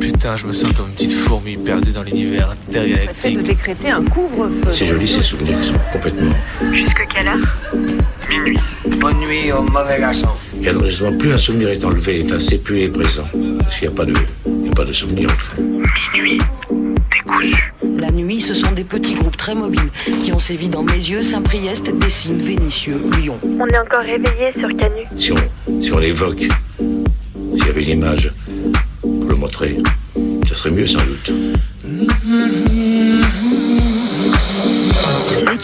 Putain, je me sens comme une petite fourmi perdue dans l'univers intergalactique. de décréter un couvre-feu. C'est joli ces souvenirs qui sont complètement. Jusque quelle heure? Bonne nuit au mauvais garçon. Et alors justement, plus un souvenir est enlevé, enfin c'est plus est présent. Parce qu'il n'y a pas de, il y a pas de souvenir fond. La nuit, ce sont des petits groupes très mobiles qui ont sévi dans mes yeux, Saint-Priest, Dessines, Vénitieux, Lyon. On est encore réveillé sur Canu. Si on, si on l'évoque, s'il y avait une image pour le montrer, ce serait mieux sans doute.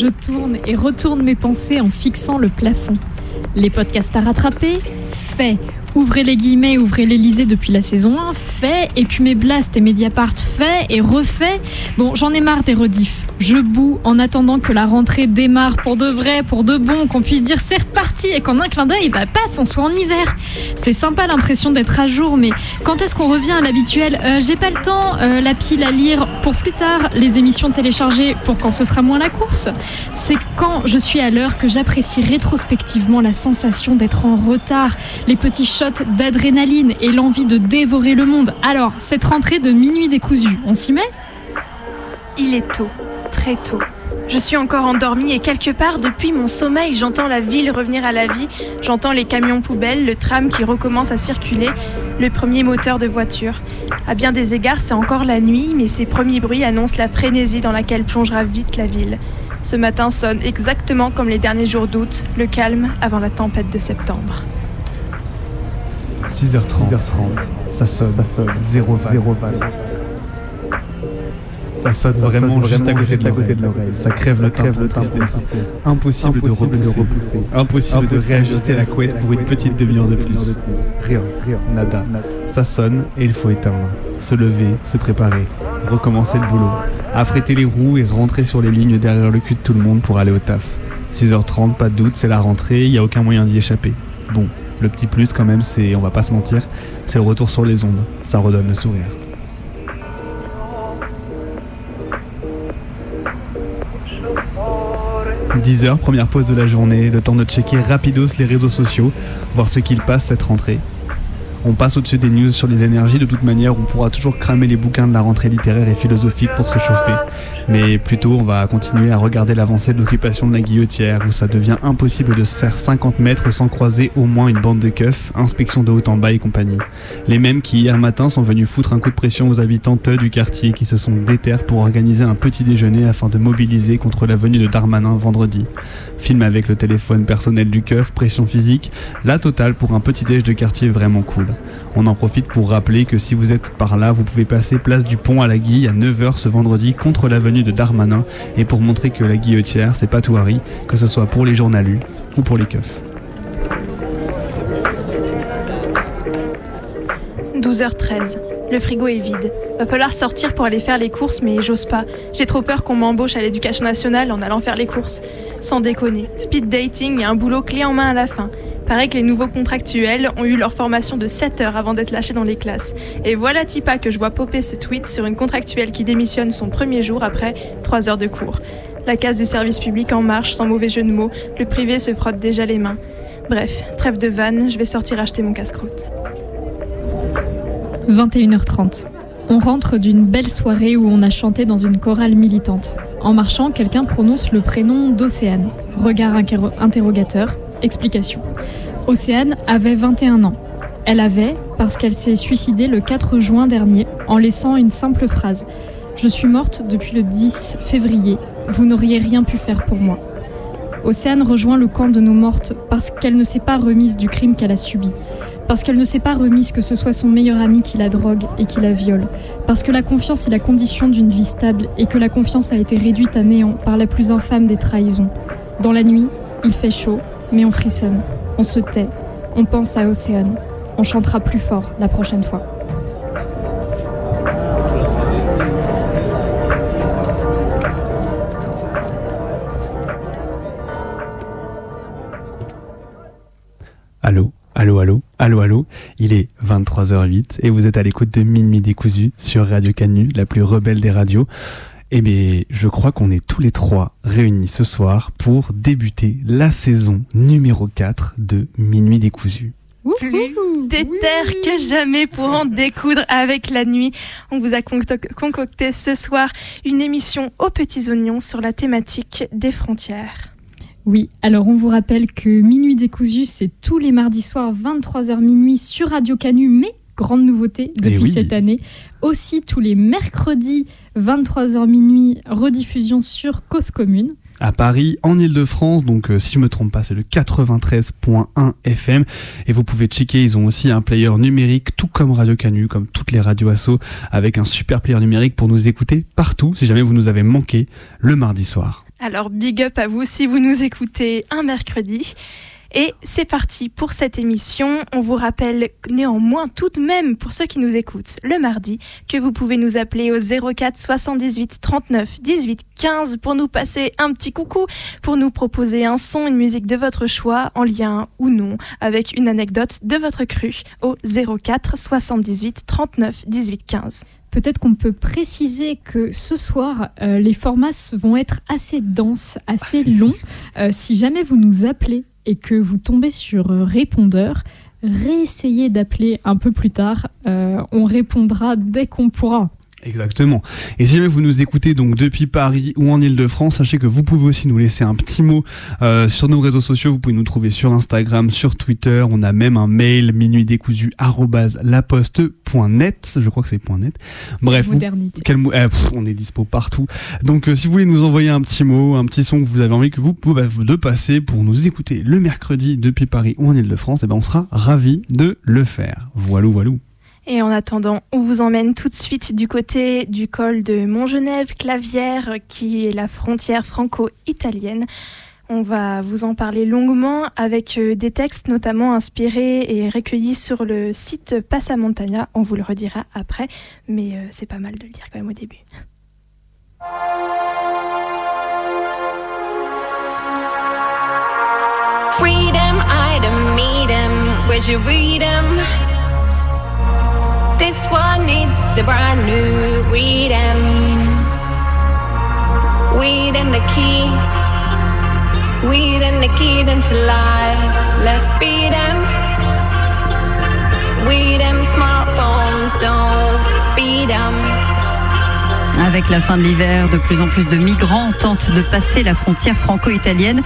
Je tourne et retourne mes pensées en fixant le plafond. Les podcasts à rattraper Fait. Ouvrez les guillemets, ouvrez l'Elysée depuis la saison 1, fait. Écumer Blast et Mediapart, fait et refait. Bon, j'en ai marre des rediffs. Je boue en attendant que la rentrée démarre pour de vrai, pour de bon, qu'on puisse dire c'est reparti et qu'en un clin d'œil, bah paf, on soit en hiver. C'est sympa l'impression d'être à jour, mais quand est-ce qu'on revient à l'habituel? Euh, J'ai pas le temps, euh, la pile à lire pour plus tard, les émissions téléchargées pour quand ce sera moins la course. C'est quand je suis à l'heure que j'apprécie rétrospectivement la sensation d'être en retard, les petits d'adrénaline et l'envie de dévorer le monde. Alors, cette rentrée de minuit décousu, on s'y met? Il est tôt, très tôt. Je suis encore endormie et quelque part depuis mon sommeil, j'entends la ville revenir à la vie, j'entends les camions poubelles, le tram qui recommence à circuler, le premier moteur de voiture. À bien des égards, c'est encore la nuit, mais ces premiers bruits annoncent la frénésie dans laquelle plongera vite la ville. Ce matin sonne exactement comme les derniers jours d'août, le calme avant la tempête de septembre. 6h30, ça sonne, ça sonne, 0 balle. Ça sonne vraiment juste à côté de l'oreille. Ça crève le crève de tristesse. Impossible de repousser. Impossible de réajuster la couette pour une petite demi-heure de plus. Rien, rien, nada. Ça sonne et il faut éteindre. Se lever, se préparer, recommencer le boulot, affréter les roues et rentrer sur les lignes derrière le cul de tout le monde pour aller au taf. 6h30, pas de doute, c'est la rentrée, il n'y a aucun moyen d'y échapper. Bon, le petit plus quand même, c'est, on va pas se mentir, c'est le retour sur les ondes. Ça redonne le sourire. 10h, première pause de la journée, le temps de checker rapidos les réseaux sociaux, voir ce qu'il passe cette rentrée. On passe au-dessus des news sur les énergies, de toute manière on pourra toujours cramer les bouquins de la rentrée littéraire et philosophique pour se chauffer. Mais plutôt on va continuer à regarder l'avancée de l'occupation de la guillotière, où ça devient impossible de se faire 50 mètres sans croiser au moins une bande de keufs, inspection de haut en bas et compagnie. Les mêmes qui hier matin sont venus foutre un coup de pression aux habitantes du quartier qui se sont déterres pour organiser un petit déjeuner afin de mobiliser contre la venue de Darmanin vendredi. Film avec le téléphone personnel du keuf, pression physique, la totale pour un petit déj de quartier vraiment cool. On en profite pour rappeler que si vous êtes par là, vous pouvez passer place du pont à la Guille à 9h ce vendredi contre la venue de Darmanin et pour montrer que la guillotière c'est pas tout Harry, que ce soit pour les journalus ou pour les keufs. 12h13. Le frigo est vide. Va falloir sortir pour aller faire les courses, mais j'ose pas. J'ai trop peur qu'on m'embauche à l'éducation nationale en allant faire les courses. Sans déconner. Speed dating et un boulot clé en main à la fin. Paraît que les nouveaux contractuels ont eu leur formation de 7 heures avant d'être lâchés dans les classes. Et voilà Tipa que je vois popper ce tweet sur une contractuelle qui démissionne son premier jour après 3 heures de cours. La case du service public en marche, sans mauvais jeu de mots. Le privé se frotte déjà les mains. Bref, trêve de vanne, je vais sortir acheter mon casse-croûte. 21h30. On rentre d'une belle soirée où on a chanté dans une chorale militante. En marchant, quelqu'un prononce le prénom d'Océane. Regard interrogateur, explication. Océane avait 21 ans. Elle avait, parce qu'elle s'est suicidée le 4 juin dernier en laissant une simple phrase. Je suis morte depuis le 10 février. Vous n'auriez rien pu faire pour moi. Océane rejoint le camp de nos mortes parce qu'elle ne s'est pas remise du crime qu'elle a subi. Parce qu'elle ne s'est pas remise que ce soit son meilleur ami qui la drogue et qui la viole. Parce que la confiance est la condition d'une vie stable et que la confiance a été réduite à néant par la plus infâme des trahisons. Dans la nuit, il fait chaud, mais on frissonne. On se tait. On pense à Océane. On chantera plus fort la prochaine fois. Allô, allô, allô, allô, allô. Il est 23h08 et vous êtes à l'écoute de Minuit décousu sur Radio Canu, la plus rebelle des radios. Eh bien, je crois qu'on est tous les trois réunis ce soir pour débuter la saison numéro 4 de Minuit décousu. Plus déter que jamais pour en découdre avec la nuit. On vous a concocté ce soir une émission aux petits oignons sur la thématique des frontières. Oui, alors on vous rappelle que Minuit décousu, c'est tous les mardis soirs 23h minuit sur Radio Canu, mais grande nouveauté depuis oui. cette année. Aussi tous les mercredis 23h minuit, rediffusion sur Cause Commune. à Paris, en Ile-de-France. Donc, euh, si je me trompe pas, c'est le 93.1 FM. Et vous pouvez checker, ils ont aussi un player numérique, tout comme Radio Canu, comme toutes les radios asso, avec un super player numérique pour nous écouter partout, si jamais vous nous avez manqué le mardi soir. Alors big up à vous si vous nous écoutez un mercredi. Et c'est parti pour cette émission. On vous rappelle néanmoins tout de même pour ceux qui nous écoutent le mardi que vous pouvez nous appeler au 04 78 39 18 15 pour nous passer un petit coucou, pour nous proposer un son, une musique de votre choix en lien ou non avec une anecdote de votre cru au 04 78 39 18 15. Peut-être qu'on peut préciser que ce soir, euh, les formats vont être assez denses, assez longs. Euh, si jamais vous nous appelez et que vous tombez sur euh, répondeur, réessayez d'appeler un peu plus tard. Euh, on répondra dès qu'on pourra. Exactement. Et si jamais vous nous écoutez donc depuis Paris ou en Ile-de-France, sachez que vous pouvez aussi nous laisser un petit mot euh, sur nos réseaux sociaux. Vous pouvez nous trouver sur Instagram, sur Twitter. On a même un mail minuitdécousu@laposte.net. Je crois que c'est .net. Bref, vous- quel mot- eh, pff, on est dispo partout. Donc euh, si vous voulez nous envoyer un petit mot, un petit son que vous avez envie que vous pouvez de passer pour nous écouter le mercredi depuis Paris ou en Ile-de-France, eh ben on sera ravis de le faire. Voilou voilou. Et en attendant, on vous emmène tout de suite du côté du col de Montgenèvre, Clavière, qui est la frontière franco-italienne. On va vous en parler longuement avec euh, des textes notamment inspirés et recueillis sur le site Passamontagna. On vous le redira après, mais euh, c'est pas mal de le dire quand même au début. Freedom, item? This one needs a brand new 'em. Weed and the key. Weed and the key them to life. Let's beat 'em. Weed 'em smartphones, don't beat 'em. Avec la fin de l'hiver, de plus en plus de migrants tentent de passer la frontière franco-italienne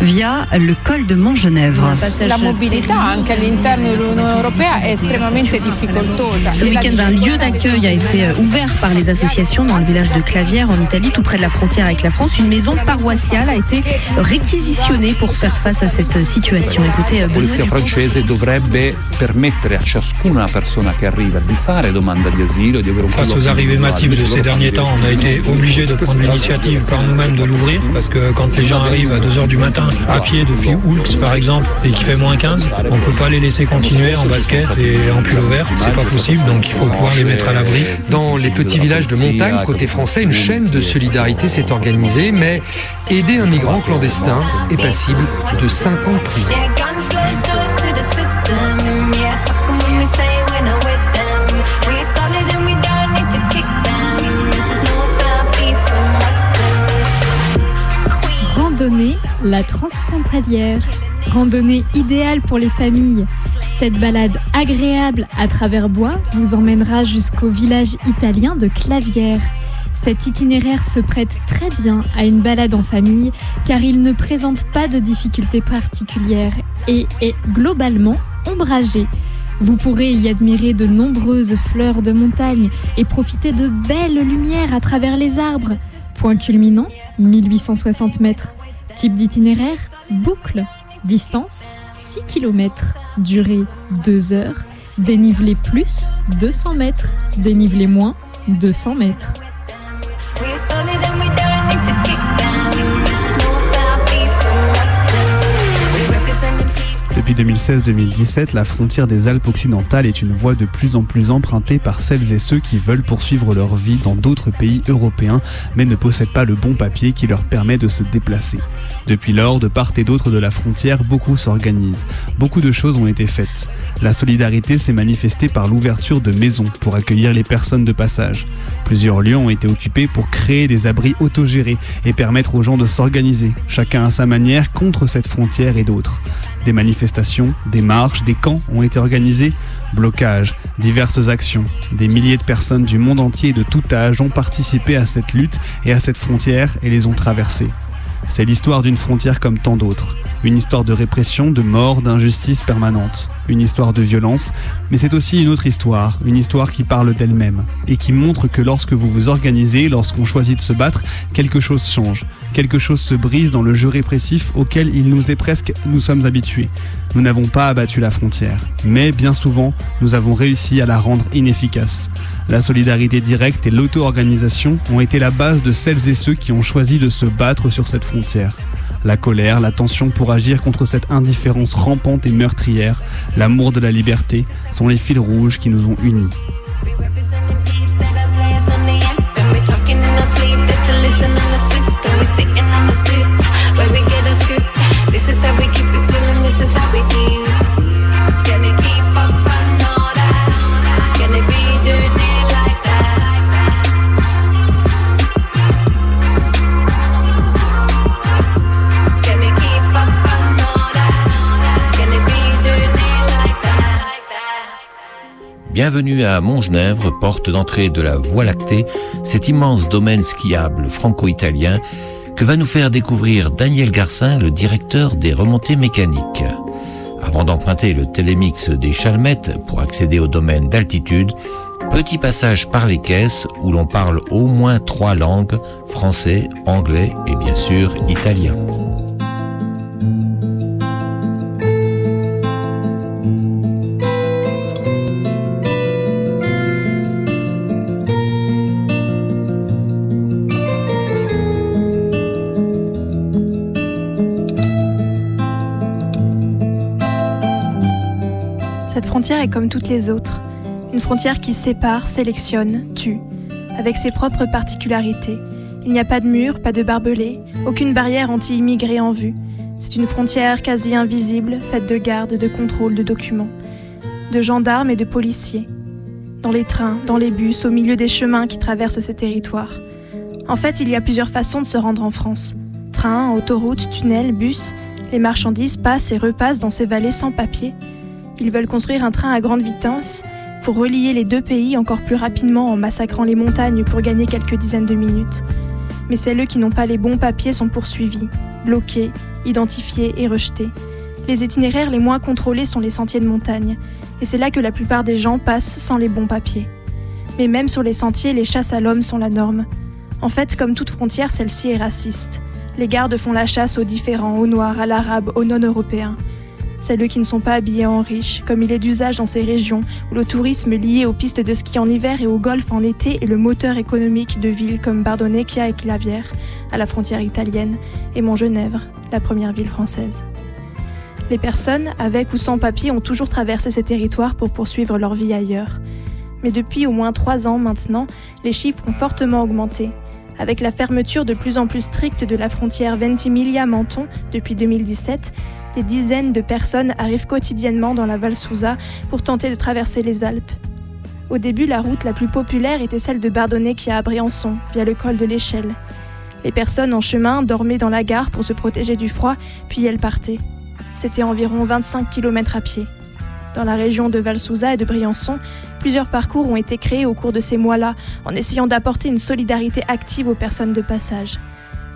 via le col de Montgenèvre. La mobilità anche all'interno dell'Unione Europea è estremamente difficoltosa. Ce week-end, un lieu d'accueil a été euh, ouvert par les associations dans le village de Clavière en Italie, tout près de la frontière avec la France. Une maison paroissiale a été réquisitionnée pour faire face à cette situation. Écoutez, euh, La polizia francese dovrebbe permettere a ciascuna persona che arriva di fare domanda di asilo, di avere un Face aux arrivées massives de ces derniers temps, on a été obligé de prendre l'initiative par nous-mêmes de l'ouvrir parce que quand les gens arrivent à 2h du matin à pied depuis Oulx par exemple et qu'il fait moins 15, on ne peut pas les laisser continuer en basket et en pull vert, c'est pas possible donc il faut pouvoir les mettre à l'abri. Dans les petits villages de montagne, côté français, une chaîne de solidarité s'est organisée, mais aider un migrant clandestin est passible de 5 ans de prison. La transfrontalière. Randonnée idéale pour les familles. Cette balade agréable à travers bois vous emmènera jusqu'au village italien de Clavière. Cet itinéraire se prête très bien à une balade en famille car il ne présente pas de difficultés particulières et est globalement ombragé. Vous pourrez y admirer de nombreuses fleurs de montagne et profiter de belles lumières à travers les arbres. Point culminant, 1860 mètres. Type d'itinéraire, boucle. Distance, 6 km. Durée, 2 heures. Dénivelé plus, 200 mètres. Dénivelé moins, 200 mètres. Depuis 2016-2017, la frontière des Alpes occidentales est une voie de plus en plus empruntée par celles et ceux qui veulent poursuivre leur vie dans d'autres pays européens, mais ne possèdent pas le bon papier qui leur permet de se déplacer. Depuis lors, de part et d'autre de la frontière, beaucoup s'organisent. Beaucoup de choses ont été faites. La solidarité s'est manifestée par l'ouverture de maisons pour accueillir les personnes de passage. Plusieurs lieux ont été occupés pour créer des abris autogérés et permettre aux gens de s'organiser, chacun à sa manière, contre cette frontière et d'autres. Des manifestations, des marches, des camps ont été organisés, blocages, diverses actions. Des milliers de personnes du monde entier et de tout âge ont participé à cette lutte et à cette frontière et les ont traversées. C'est l'histoire d'une frontière comme tant d'autres. Une histoire de répression, de mort, d'injustice permanente. Une histoire de violence, mais c'est aussi une autre histoire, une histoire qui parle d'elle-même et qui montre que lorsque vous vous organisez, lorsqu'on choisit de se battre, quelque chose change. Quelque chose se brise dans le jeu répressif auquel il nous est presque, nous sommes habitués. Nous n'avons pas abattu la frontière, mais bien souvent, nous avons réussi à la rendre inefficace. La solidarité directe et l'auto-organisation ont été la base de celles et ceux qui ont choisi de se battre sur cette frontière. La colère, la tension pour agir contre cette indifférence rampante et meurtrière, l'amour de la liberté sont les fils rouges qui nous ont unis. Bienvenue à Montgenèvre, porte d'entrée de la Voie lactée, cet immense domaine skiable franco-italien que va nous faire découvrir Daniel Garcin, le directeur des remontées mécaniques. Avant d'emprunter le télémix des Chalmettes pour accéder au domaine d'altitude, petit passage par les caisses où l'on parle au moins trois langues, français, anglais et bien sûr italien. Est comme toutes les autres. Une frontière qui sépare, sélectionne, tue, avec ses propres particularités. Il n'y a pas de mur, pas de barbelés, aucune barrière anti-immigrés en vue. C'est une frontière quasi invisible, faite de gardes, de contrôles, de documents, de gendarmes et de policiers. Dans les trains, dans les bus, au milieu des chemins qui traversent ces territoires. En fait, il y a plusieurs façons de se rendre en France. Train, autoroute, tunnel, bus, les marchandises passent et repassent dans ces vallées sans papier. Ils veulent construire un train à grande vitesse pour relier les deux pays encore plus rapidement en massacrant les montagnes pour gagner quelques dizaines de minutes. Mais celles qui n'ont pas les bons papiers sont poursuivis, bloqués, identifiés et rejetés. Les itinéraires les moins contrôlés sont les sentiers de montagne, et c'est là que la plupart des gens passent sans les bons papiers. Mais même sur les sentiers, les chasses à l'homme sont la norme. En fait, comme toute frontière, celle-ci est raciste. Les gardes font la chasse aux différents, aux noirs, à l'arabe, aux non-européens. Celles qui ne sont pas habillées en riches, comme il est d'usage dans ces régions où le tourisme lié aux pistes de ski en hiver et au golf en été est le moteur économique de villes comme Bardonnecchia et Clavière, à la frontière italienne, et Montgenèvre, la première ville française. Les personnes, avec ou sans papier, ont toujours traversé ces territoires pour poursuivre leur vie ailleurs. Mais depuis au moins trois ans maintenant, les chiffres ont fortement augmenté. Avec la fermeture de plus en plus stricte de la frontière Ventimiglia-Menton depuis 2017, des dizaines de personnes arrivent quotidiennement dans la Val Susa pour tenter de traverser les Alpes. Au début, la route la plus populaire était celle de Bardonnecchia à Briançon, via le col de l'Échelle. Les personnes en chemin dormaient dans la gare pour se protéger du froid, puis elles partaient. C'était environ 25 km à pied. Dans la région de Valsouza et de Briançon, plusieurs parcours ont été créés au cours de ces mois-là, en essayant d'apporter une solidarité active aux personnes de passage.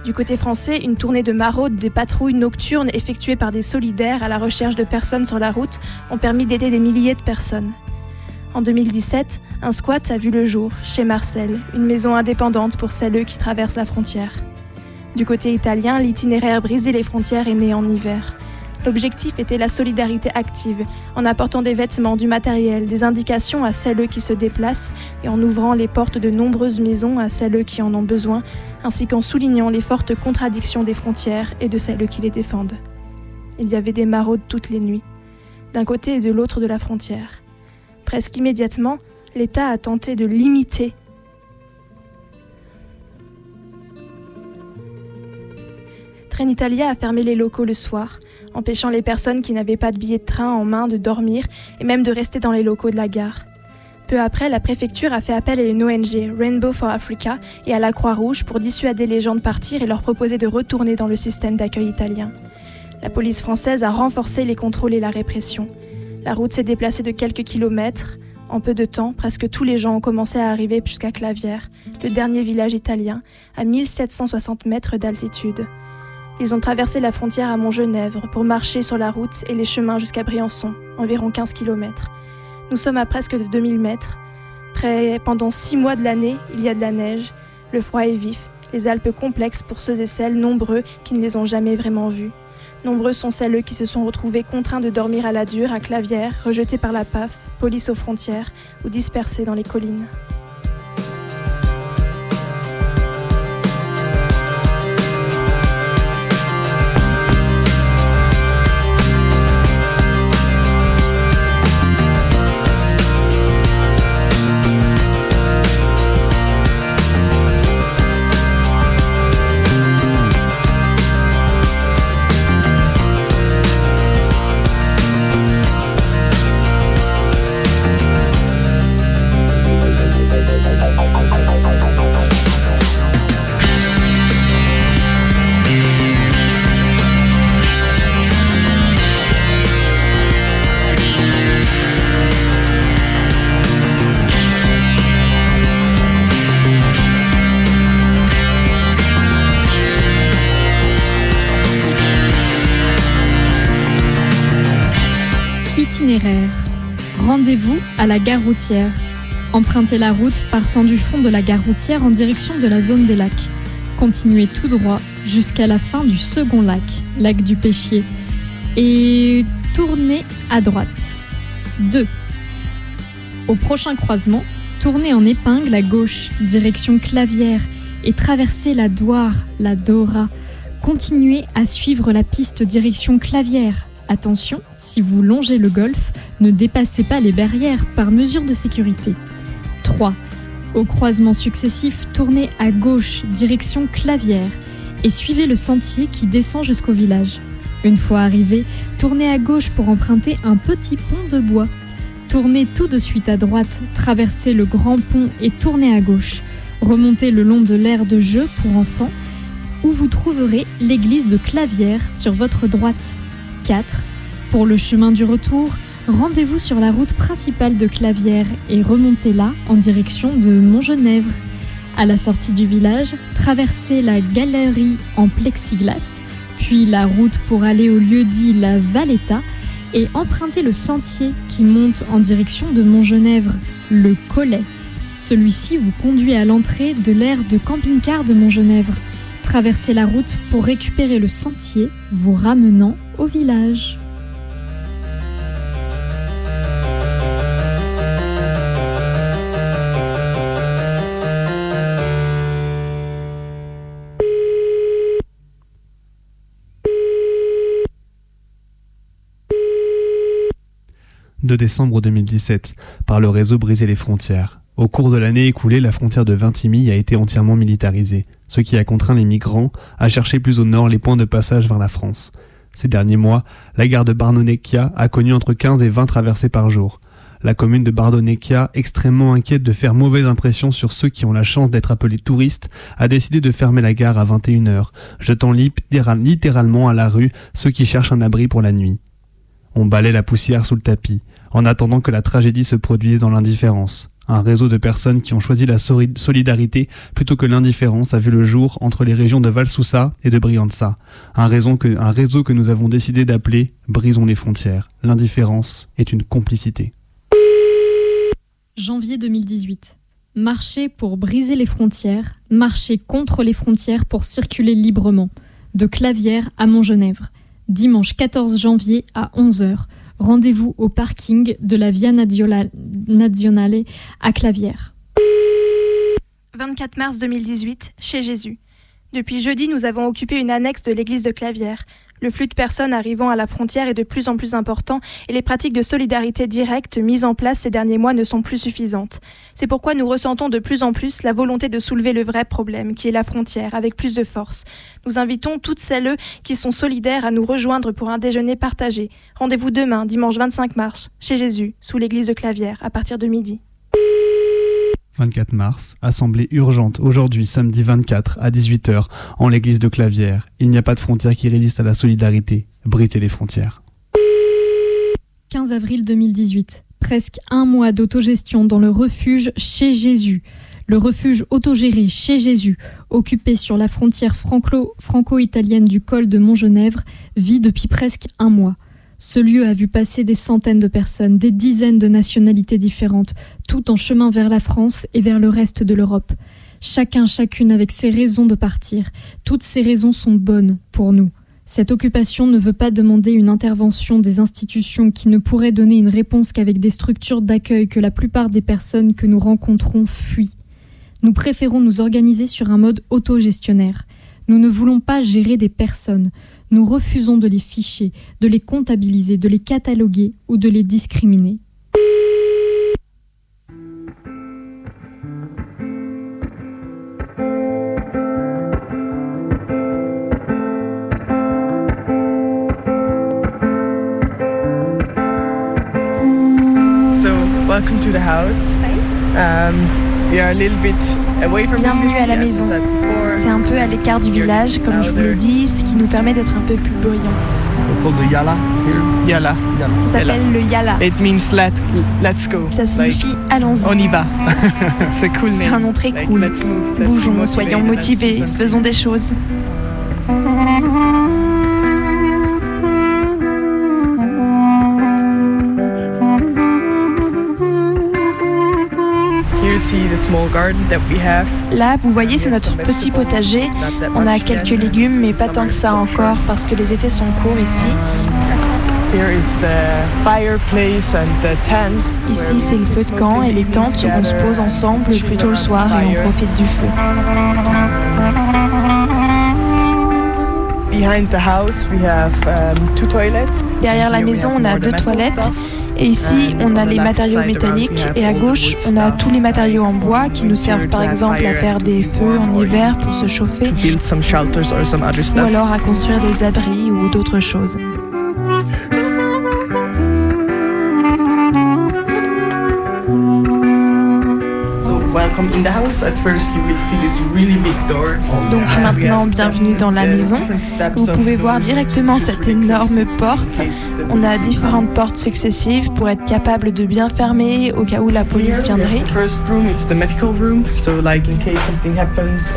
Du côté français, une tournée de maraudes des patrouilles nocturnes effectuées par des solidaires à la recherche de personnes sur la route ont permis d'aider des milliers de personnes. En 2017, un squat a vu le jour chez Marcel, une maison indépendante pour celles qui traversent la frontière. Du côté italien, l'itinéraire Briser les frontières est né en hiver. L'objectif était la solidarité active, en apportant des vêtements, du matériel, des indications à celles qui se déplacent et en ouvrant les portes de nombreuses maisons à celles qui en ont besoin, ainsi qu'en soulignant les fortes contradictions des frontières et de celles qui les défendent. Il y avait des maraudes toutes les nuits, d'un côté et de l'autre de la frontière. Presque immédiatement, l'État a tenté de limiter Trenitalia a fermé les locaux le soir, empêchant les personnes qui n'avaient pas de billet de train en main de dormir et même de rester dans les locaux de la gare. Peu après, la préfecture a fait appel à une ONG, Rainbow for Africa, et à la Croix-Rouge pour dissuader les gens de partir et leur proposer de retourner dans le système d'accueil italien. La police française a renforcé les contrôles et la répression. La route s'est déplacée de quelques kilomètres. En peu de temps, presque tous les gens ont commencé à arriver jusqu'à Clavière, le dernier village italien, à 1760 mètres d'altitude. Ils ont traversé la frontière à Montgenèvre pour marcher sur la route et les chemins jusqu'à Briançon, environ 15 km. Nous sommes à presque de 2000 mètres. Pendant six mois de l'année, il y a de la neige. Le froid est vif, les Alpes complexes pour ceux et celles nombreux qui ne les ont jamais vraiment vues. Nombreux sont celles qui se sont retrouvés contraints de dormir à la dure, à Clavière, rejetés par la PAF, police aux frontières ou dispersés dans les collines. La gare routière. Empruntez la route partant du fond de la gare routière en direction de la zone des lacs. Continuez tout droit jusqu'à la fin du second lac, lac du Pêchier, et tournez à droite. 2. Au prochain croisement, tournez en épingle à gauche, direction Clavière, et traversez la Doire, la Dora. Continuez à suivre la piste direction Clavière. Attention, si vous longez le golfe, ne dépassez pas les barrières par mesure de sécurité. 3. Au croisement successif, tournez à gauche, direction Clavière, et suivez le sentier qui descend jusqu'au village. Une fois arrivé, tournez à gauche pour emprunter un petit pont de bois. Tournez tout de suite à droite, traversez le grand pont et tournez à gauche. Remontez le long de l'aire de jeu pour enfants, où vous trouverez l'église de Clavière sur votre droite. 4. Pour le chemin du retour, rendez-vous sur la route principale de Clavière et remontez là en direction de Montgenèvre. À la sortie du village, traversez la galerie en plexiglas, puis la route pour aller au lieu dit la Valetta et empruntez le sentier qui monte en direction de Montgenèvre, le Collet. Celui-ci vous conduit à l'entrée de l'aire de camping-car de Montgenèvre. Traversez la route pour récupérer le sentier vous ramenant au village. « 2 décembre 2017, par le réseau Briser les frontières. Au cours de l'année écoulée, la frontière de Vintimille a été entièrement militarisée, ce qui a contraint les migrants à chercher plus au nord les points de passage vers la France. Ces derniers mois, la gare de Bardonecchia a connu entre 15 et 20 traversées par jour. La commune de Bardonecchia, extrêmement inquiète de faire mauvaise impression sur ceux qui ont la chance d'être appelés touristes, a décidé de fermer la gare à 21h, jetant littéralement à la rue ceux qui cherchent un abri pour la nuit. On balait la poussière sous le tapis, en attendant que la tragédie se produise dans l'indifférence. Un réseau de personnes qui ont choisi la solidarité plutôt que l'indifférence a vu le jour entre les régions de Valsousa et de Brianza. Un réseau que nous avons décidé d'appeler Brisons les frontières. L'indifférence est une complicité. Janvier 2018. Marcher pour briser les frontières, marcher contre les frontières pour circuler librement. De Clavière à Montgenèvre. Dimanche 14 janvier à 11h. Rendez-vous au parking de la Via Nazionale à Clavière. 24 mars 2018, chez Jésus. Depuis jeudi, nous avons occupé une annexe de l'église de Clavière. Le flux de personnes arrivant à la frontière est de plus en plus important et les pratiques de solidarité directe mises en place ces derniers mois ne sont plus suffisantes. C'est pourquoi nous ressentons de plus en plus la volonté de soulever le vrai problème, qui est la frontière, avec plus de force. Nous invitons toutes celles qui sont solidaires à nous rejoindre pour un déjeuner partagé. Rendez-vous demain, dimanche 25 mars, chez Jésus, sous l'église de Clavière, à partir de midi. 24 mars, assemblée urgente aujourd'hui samedi 24 à 18h en l'église de Clavière. Il n'y a pas de frontière qui résiste à la solidarité. Brisez les frontières. 15 avril 2018. Presque un mois d'autogestion dans le refuge chez Jésus. Le refuge autogéré chez Jésus, occupé sur la frontière franco- franco-italienne du col de Montgenèvre, vit depuis presque un mois. Ce lieu a vu passer des centaines de personnes, des dizaines de nationalités différentes, tout en chemin vers la France et vers le reste de l'Europe. Chacun, chacune avec ses raisons de partir. Toutes ces raisons sont bonnes pour nous. Cette occupation ne veut pas demander une intervention des institutions qui ne pourraient donner une réponse qu'avec des structures d'accueil que la plupart des personnes que nous rencontrons fuient. Nous préférons nous organiser sur un mode autogestionnaire. Nous ne voulons pas gérer des personnes. Nous refusons de les ficher, de les comptabiliser, de les cataloguer ou de les discriminer. So, welcome to the house. Um, we are a little bit away from the Bienvenue city, à la maison. C'est un peu à l'écart du village, comme je vous l'ai dit, ce qui nous permet d'être un peu plus bruyant. Yala. Yala. Ça s'appelle le Yala. It means let, let's go. Ça signifie allons-y. On y va. C'est cool. C'est un nom très Like, cool. let's move, let's be Bougeons, motivated, soyons motivés, faisons des choses. Là, vous voyez, c'est notre petit potager. On a quelques légumes, mais pas tant que ça encore, parce que les étés sont courts ici. Ici, c'est le feu de camp et les tentes où on se pose ensemble plutôt le soir et on profite du feu. Um. Derrière la maison, on a deux toilettes. Et ici, on a les matériaux métalliques. Et à gauche, on a tous les matériaux en bois qui nous servent par exemple à faire des feux en hiver pour se chauffer ou alors à construire des abris ou d'autres choses. Donc maintenant, bienvenue dans la maison. Vous pouvez voir directement cette énorme porte. On a différentes portes successives pour être capable de bien fermer au cas où la police viendrait.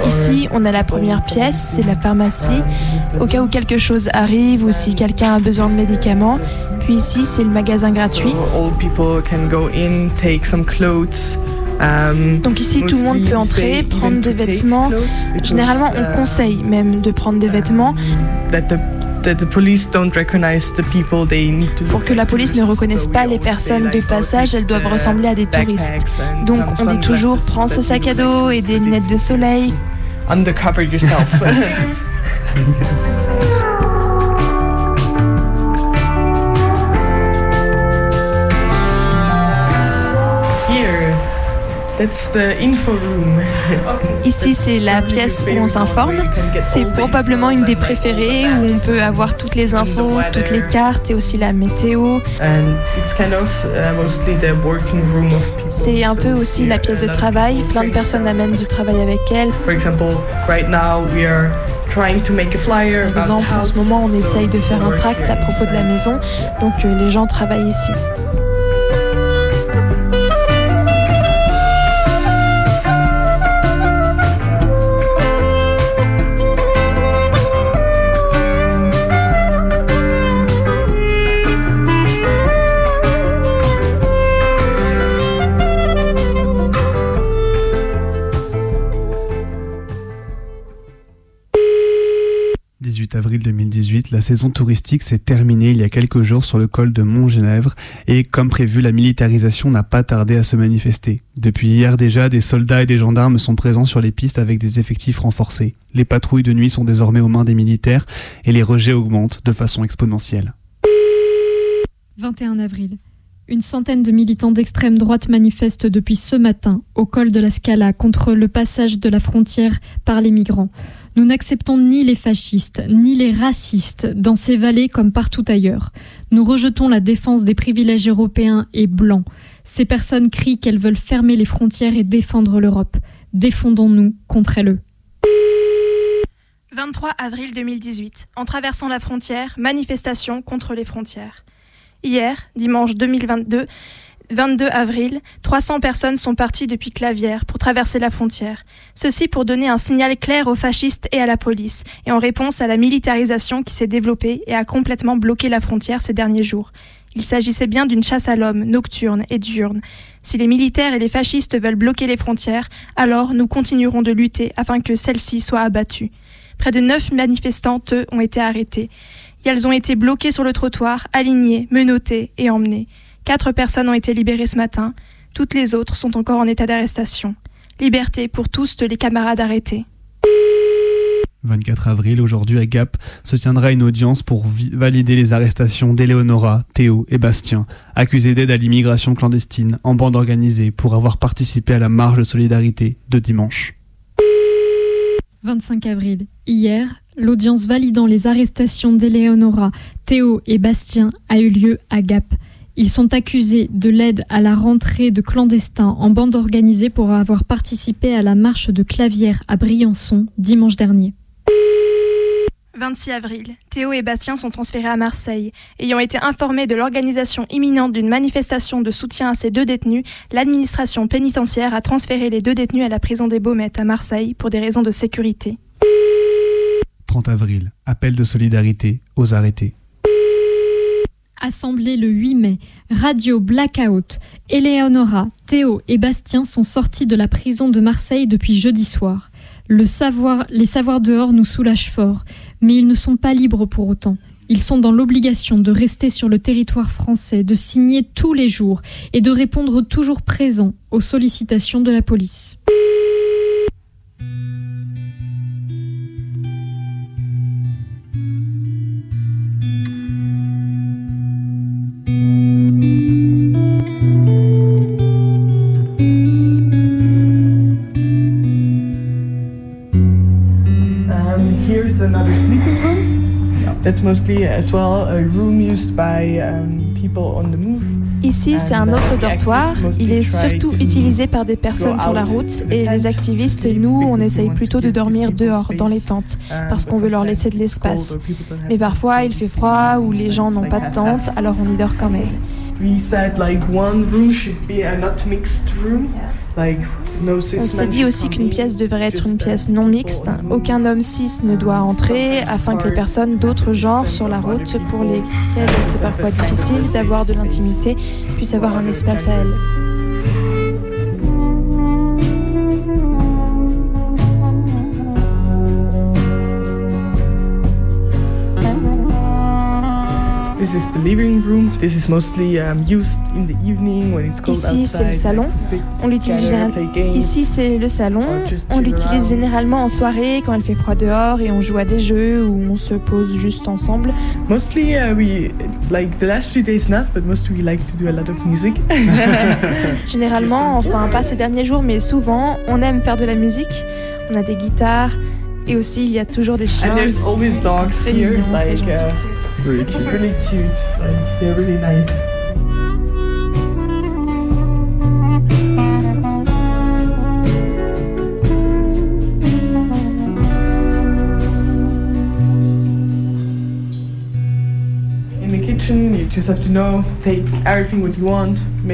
Ici, on a la première pièce, c'est la pharmacie, au cas où quelque chose arrive ou si quelqu'un a besoin de médicaments. Puis ici, c'est le magasin gratuit. Um, Donc ici, tout le monde peut entrer, prendre des vêtements. Généralement, on uh, conseille même de prendre des vêtements need to pour que la police ne reconnaisse pas les personnes de passage. Elles doivent ressembler à des touristes. Donc on dit toujours prends ce sac à dos et des lunettes de soleil. undercover yourself. that's the info room. Ici, c'est la pièce où on s'informe. C'est probablement une des préférées où on peut avoir toutes les infos, toutes les cartes et aussi la météo. Uh. C'est un peu aussi la pièce de travail. Plein de personnes amènent du travail avec elles. Par exemple, en ce moment, on essaye de faire un tract à propos de la maison. Donc euh, les gens travaillent ici. 28 avril 2018, la saison touristique s'est terminée il y a quelques jours sur le col de Montgenèvre et comme prévu, la militarisation n'a pas tardé à se manifester. Depuis hier déjà, des soldats et des gendarmes sont présents sur les pistes avec des effectifs renforcés. Les patrouilles de nuit sont désormais aux mains des militaires et les rejets augmentent de façon exponentielle. 21 avril. Une centaine de militants d'extrême droite manifestent depuis ce matin au col de la Scala contre le passage de la frontière par les migrants. Nous n'acceptons ni les fascistes, ni les racistes dans ces vallées comme partout ailleurs. Nous rejetons la défense des privilèges européens et blancs. Ces personnes crient qu'elles veulent fermer les frontières et défendre l'Europe. Défendons-nous contre elles. 23 avril 2018. En traversant la frontière, manifestation contre les frontières. Hier, dimanche 2022, 22 avril, 300 personnes sont parties depuis Clavière pour traverser la frontière. Ceci pour donner un signal clair aux fascistes et à la police, et en réponse à la militarisation qui s'est développée et a complètement bloqué la frontière ces derniers jours. Il s'agissait bien d'une chasse à l'homme, nocturne et diurne. Si les militaires et les fascistes veulent bloquer les frontières, alors nous continuerons de lutter afin que celles-ci soient abattues. Près de neuf manifestantes eux, ont été arrêtés. Elles ont été bloquées sur le trottoir, alignées, menottées et emmenées. Quatre personnes ont été libérées ce matin. Toutes les autres sont encore en état d'arrestation. Liberté pour tous les camarades arrêtés. 24 avril, aujourd'hui à Gap, se tiendra une audience pour valider les arrestations d'Eleonora, Théo et Bastien, accusés d'aide à l'immigration clandestine en bande organisée pour avoir participé à la marche de solidarité de dimanche. 25 avril, hier, l'audience validant les arrestations d'Eleonora, Théo et Bastien a eu lieu à Gap. Ils sont accusés de l'aide à la rentrée de clandestins en bande organisée pour avoir participé à la marche de Clavière à Briançon dimanche dernier. 26 avril, Théo et Bastien sont transférés à Marseille. Ayant été informés de l'organisation imminente d'une manifestation de soutien à ces deux détenus, l'administration pénitentiaire a transféré les deux détenus à la prison des Baumettes à Marseille pour des raisons de sécurité. 30 avril, appel de solidarité aux arrêtés. Assemblée le 8 mai, Radio Blackout, Eleonora, Théo et Bastien sont sortis de la prison de Marseille depuis jeudi soir. Le savoir, les savoirs dehors nous soulagent fort, mais ils ne sont pas libres pour autant. Ils sont dans l'obligation de rester sur le territoire français, de signer tous les jours et de répondre toujours présents aux sollicitations de la police. Another sleeping room. That's mostly as well a room used by um, people on the move. Ici, c'est un autre dortoir. Il est surtout utilisé par des personnes sur la route et les activistes, nous, on essaye plutôt de dormir dehors, dans les tentes, parce qu'on veut leur laisser de l'espace. Mais parfois, il fait froid ou les gens n'ont pas de tente, alors on y dort quand même. On s'est dit aussi qu'une pièce devrait être une pièce non mixte. Aucun homme cis ne doit entrer afin que les personnes d'autres genres sur la route, pour lesquelles c'est parfois difficile d'avoir de l'intimité, puissent avoir un espace à elles. This is the living room. This is mostly um, used in the evening when it's cold Ici, c'est le salon. On l'utilise. Ici, c'est le salon. On l'utilise généralement en soirée quand il fait froid dehors et on joue à des jeux ou on se pose juste ensemble. Mostly uh, we like the last few days not, but mostly we like to do a lot of music. Généralement, enfin pas ces derniers jours, mais souvent, on aime faire de la musique. On a des guitares et aussi il y a toujours des chiens. And there's always dogs here, like really cute. They're really nice.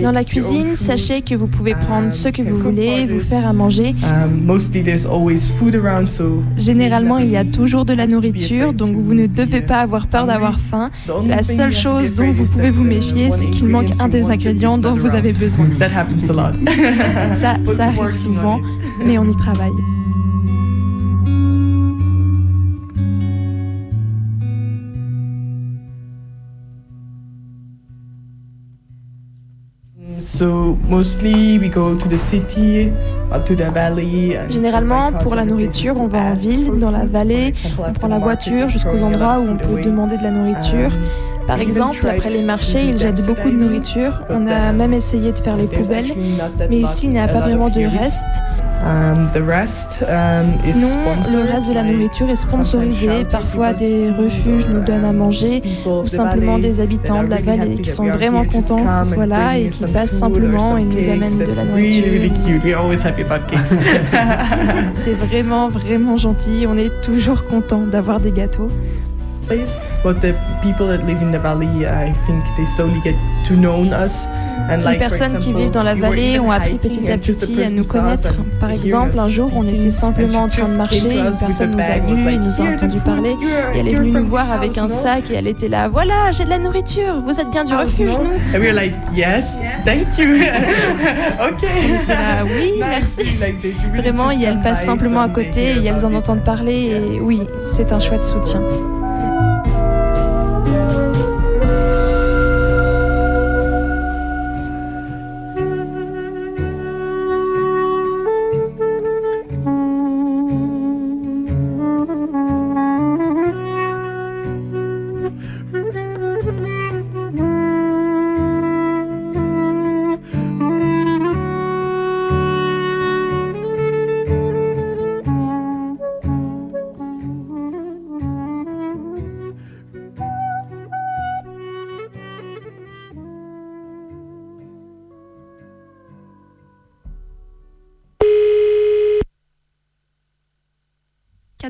Dans la cuisine, sachez que vous pouvez prendre ce que vous voulez, vous faire à manger. Um, Généralement, il y a toujours de la nourriture, donc vous ne devez pas avoir peur d'avoir faim. La seule chose dont vous pouvez vous méfier, c'est qu'il manque un des ingrédients dont vous avez besoin. Ça, ça arrive souvent, mais on y travaille. So mostly we go to the city or to the valley. and Généralement, pour la nourriture, on va en ville, dans la vallée, on prend la voiture jusqu'aux endroits où on peut demander de la nourriture. Par exemple, après les marchés, ils jettent beaucoup de nourriture. On a même essayé de faire les poubelles, mais ici, il n'y a pas vraiment de reste. Um, the rest um, is Sinon, le reste de la nourriture est sponsorisé. Parfois, des refuges nous donnent à manger ou simplement des habitants de la vallée qui sont vraiment contents qu'on soit là et qui passent simplement et nous amènent de la nourriture. C'est vraiment, vraiment gentil. On est toujours content d'avoir des gâteaux. But the people that live in the valley, I think they slowly get to know us. And Les like, personnes qui vivent dans la vallée ont appris petit à and just a petit à nous connaître. Par exemple, un jour, on était simplement en train de marcher, une personne nous a vus et nous a entendu parler, et elle est venue nous voir avec un sac et elle était là. Voilà, j'ai de la nourriture. Vous êtes bien du refuge, non And we were like, yes, thank you. était là, oui, merci. Vraiment, et elles passent simplement à côté et elles en entendent parler. Et oui, c'est un chouette soutien. «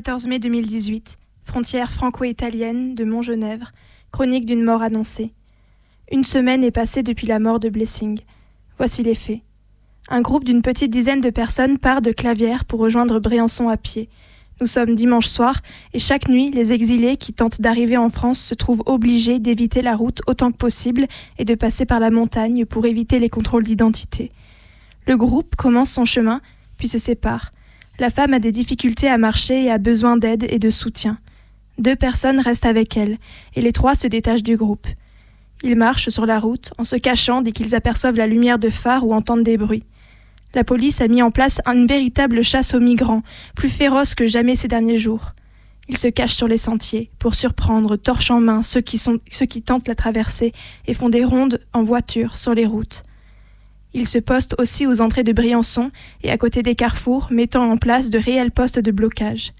14 mai 2018, frontière franco-italienne de Montgenèvre, chronique d'une mort annoncée. Une semaine est passée depuis la mort de Blessing. Voici les faits. Un groupe d'une petite dizaine de personnes part de Clavière pour rejoindre Briançon à pied. Nous sommes dimanche soir et chaque nuit, les exilés qui tentent d'arriver en France se trouvent obligés d'éviter la route autant que possible et de passer par la montagne pour éviter les contrôles d'identité. Le groupe commence son chemin, puis se sépare. La femme a des difficultés à marcher et a besoin d'aide et de soutien. Deux personnes restent avec elle, et les trois se détachent du groupe. Ils marchent sur la route en se cachant dès qu'ils aperçoivent la lumière de phare ou entendent des bruits. La police a mis en place une véritable chasse aux migrants, plus féroce que jamais ces derniers jours. Ils se cachent sur les sentiers pour surprendre, torche en main, ceux qui, ceux qui tentent la traversée et font des rondes en voiture sur les routes. Ils se postent aussi aux entrées de Briançon et à côté des carrefours, mettant en place de réels postes de blocage.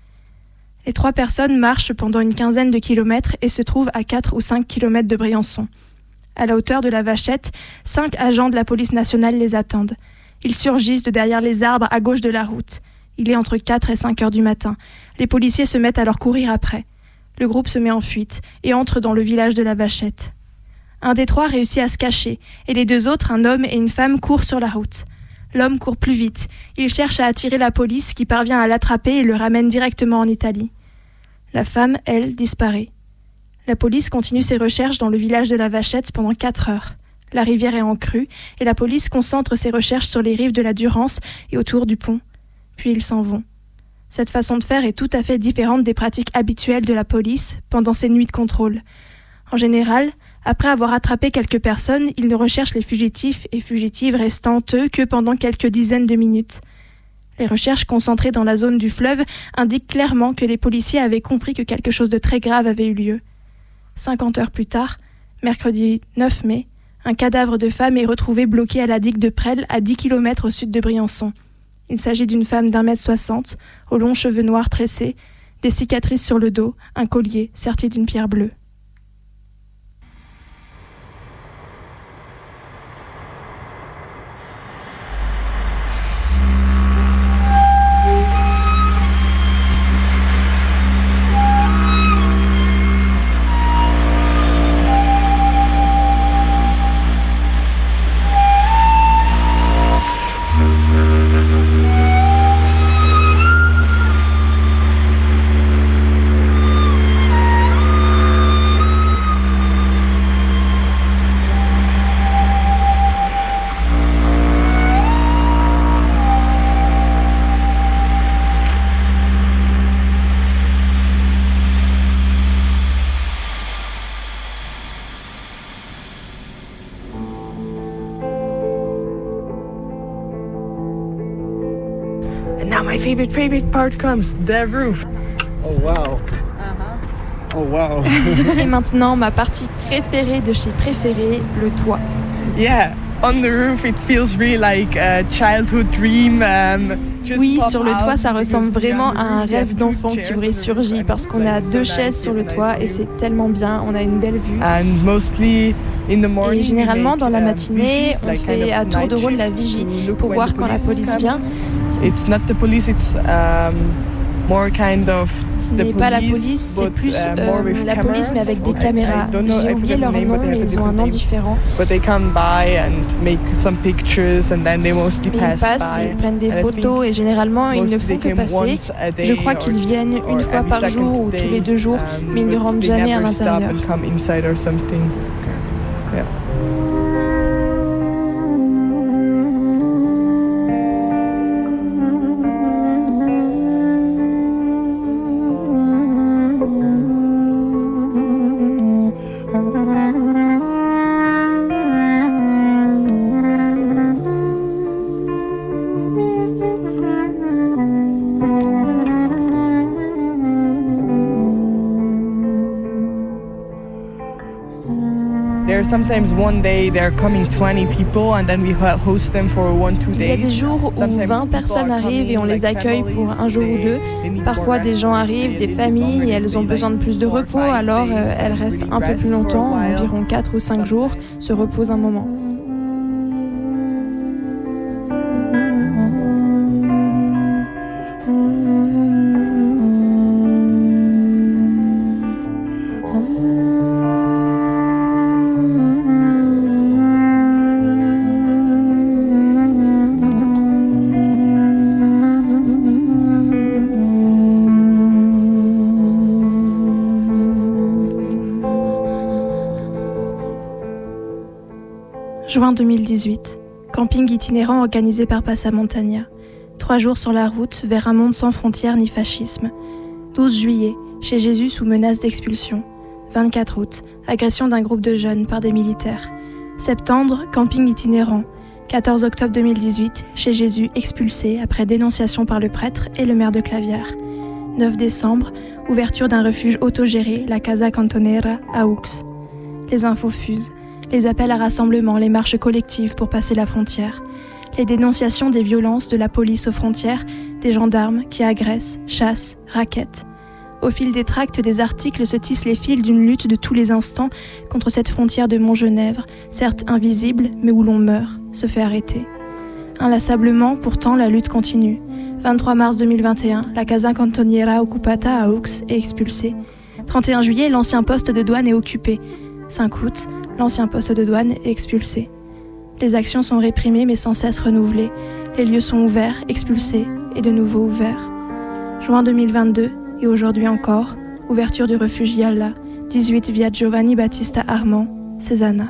Les trois personnes marchent pendant une quinzaine de kilomètres et se trouvent à 4 ou 5 kilomètres de Briançon. À la hauteur de la Vachette, cinq agents de la police nationale les attendent. Ils surgissent de derrière les arbres à gauche de la route. Il est entre 4 et 5 heures du matin. Les policiers se mettent à leur courir après. Le groupe se met en fuite et entre dans le village de la Vachette. Un des trois réussit à se cacher, et les deux autres, un homme et une femme, courent sur la route. L'homme court plus vite. Il cherche à attirer la police qui parvient à l'attraper et le ramène directement en Italie. La femme, elle, disparaît. La police continue ses recherches dans le village de la Vachette pendant quatre heures. La rivière est en crue et la police concentre ses recherches sur les rives de la Durance et autour du pont. Puis ils s'en vont. Cette façon de faire est tout à fait différente des pratiques habituelles de la police pendant ces nuits de contrôle. En général, après avoir attrapé quelques personnes, ils ne recherchent les fugitifs et fugitives restants eux que pendant quelques dizaines de minutes. Les recherches concentrées dans la zone du fleuve indiquent clairement que les policiers avaient compris que quelque chose de très grave avait eu lieu. 50 heures plus tard, mercredi 9 mai, un cadavre de femme est retrouvé bloqué à la digue de Presles, à 10 km au sud de Briançon. Il s'agit d'une femme d'un mètre soixante, aux longs cheveux noirs tressés, des cicatrices sur le dos, un collier serti d'une pierre bleue. Favorite, favorite part comes the roof. Oh wow. Oh wow. Et maintenant, ma partie préférée de chez préféré, le toit. Yeah, on the roof it feels really like a childhood dream. Um, just Oui, sur le toit, ça ressemble vraiment à un rêve d'enfant qui aurait surgi parce qu'on a deux chaises sur le toit it. et c'est tellement bien, on a une belle vue. And mostly in the morning, Et généralement, dans la um, matinée, on fait à tour de rôle la vigie pour voir quand la police vient. It's not the police, it's um, more kind of Ce the n'est pas la police, c'est but, plus uh, euh, more with la police mais avec des caméras. J'ai oublié leur nom, mais ils ont un nom différent. But they come by and make some pictures and then they mostly Mais ils pass passent, by. ils prennent des photos et généralement ils ne font que passer. Je crois qu'ils viennent une fois par jour ou tous les deux jours, um, mais ils ne rentrent jamais à l'intérieur. Il y a des jours où Sometimes 20 people personnes arrivent et on les accueille pour un jour ou deux. Parfois des gens arrivent, des familles, et elles ont besoin de plus de repos, alors euh, elles restent un peu plus longtemps, environ 4 ou 5 jours, se reposent un moment. Juin 2018. Camping itinérant organisé par Passamontagna. Trois jours sur la route vers un monde sans frontières ni fascisme. 12 juillet, chez Jésus sous menace d'expulsion. 24 août, agression d'un groupe de jeunes par des militaires. Septembre, camping itinérant. 14 octobre 2018, chez Jésus expulsé après dénonciation par le prêtre et le maire de Clavière. 9 décembre, ouverture d'un refuge autogéré, la Casa Cantonera à Aux. Les infos fusent les appels à rassemblement, les marches collectives pour passer la frontière, les dénonciations des violences de la police aux frontières, des gendarmes qui agressent, chassent, raquettent. Au fil des tracts des articles se tissent les fils d'une lutte de tous les instants contre cette frontière de Montgenèvre, certes invisible, mais où l'on meurt, se fait arrêter. Inlassablement, pourtant, la lutte continue. 23 mars 2021, la Casa Cantoniera Occupata à Aux est expulsée. 31 juillet, l'ancien poste de douane est occupé. 5 août, l'ancien poste de douane est expulsé. Les actions sont réprimées mais sans cesse renouvelées. Les lieux sont ouverts, expulsés et de nouveau ouverts. Juin 2022 et aujourd'hui encore, ouverture du refuge Yalla, 18 via Giovanni Battista Armand, Cézanne.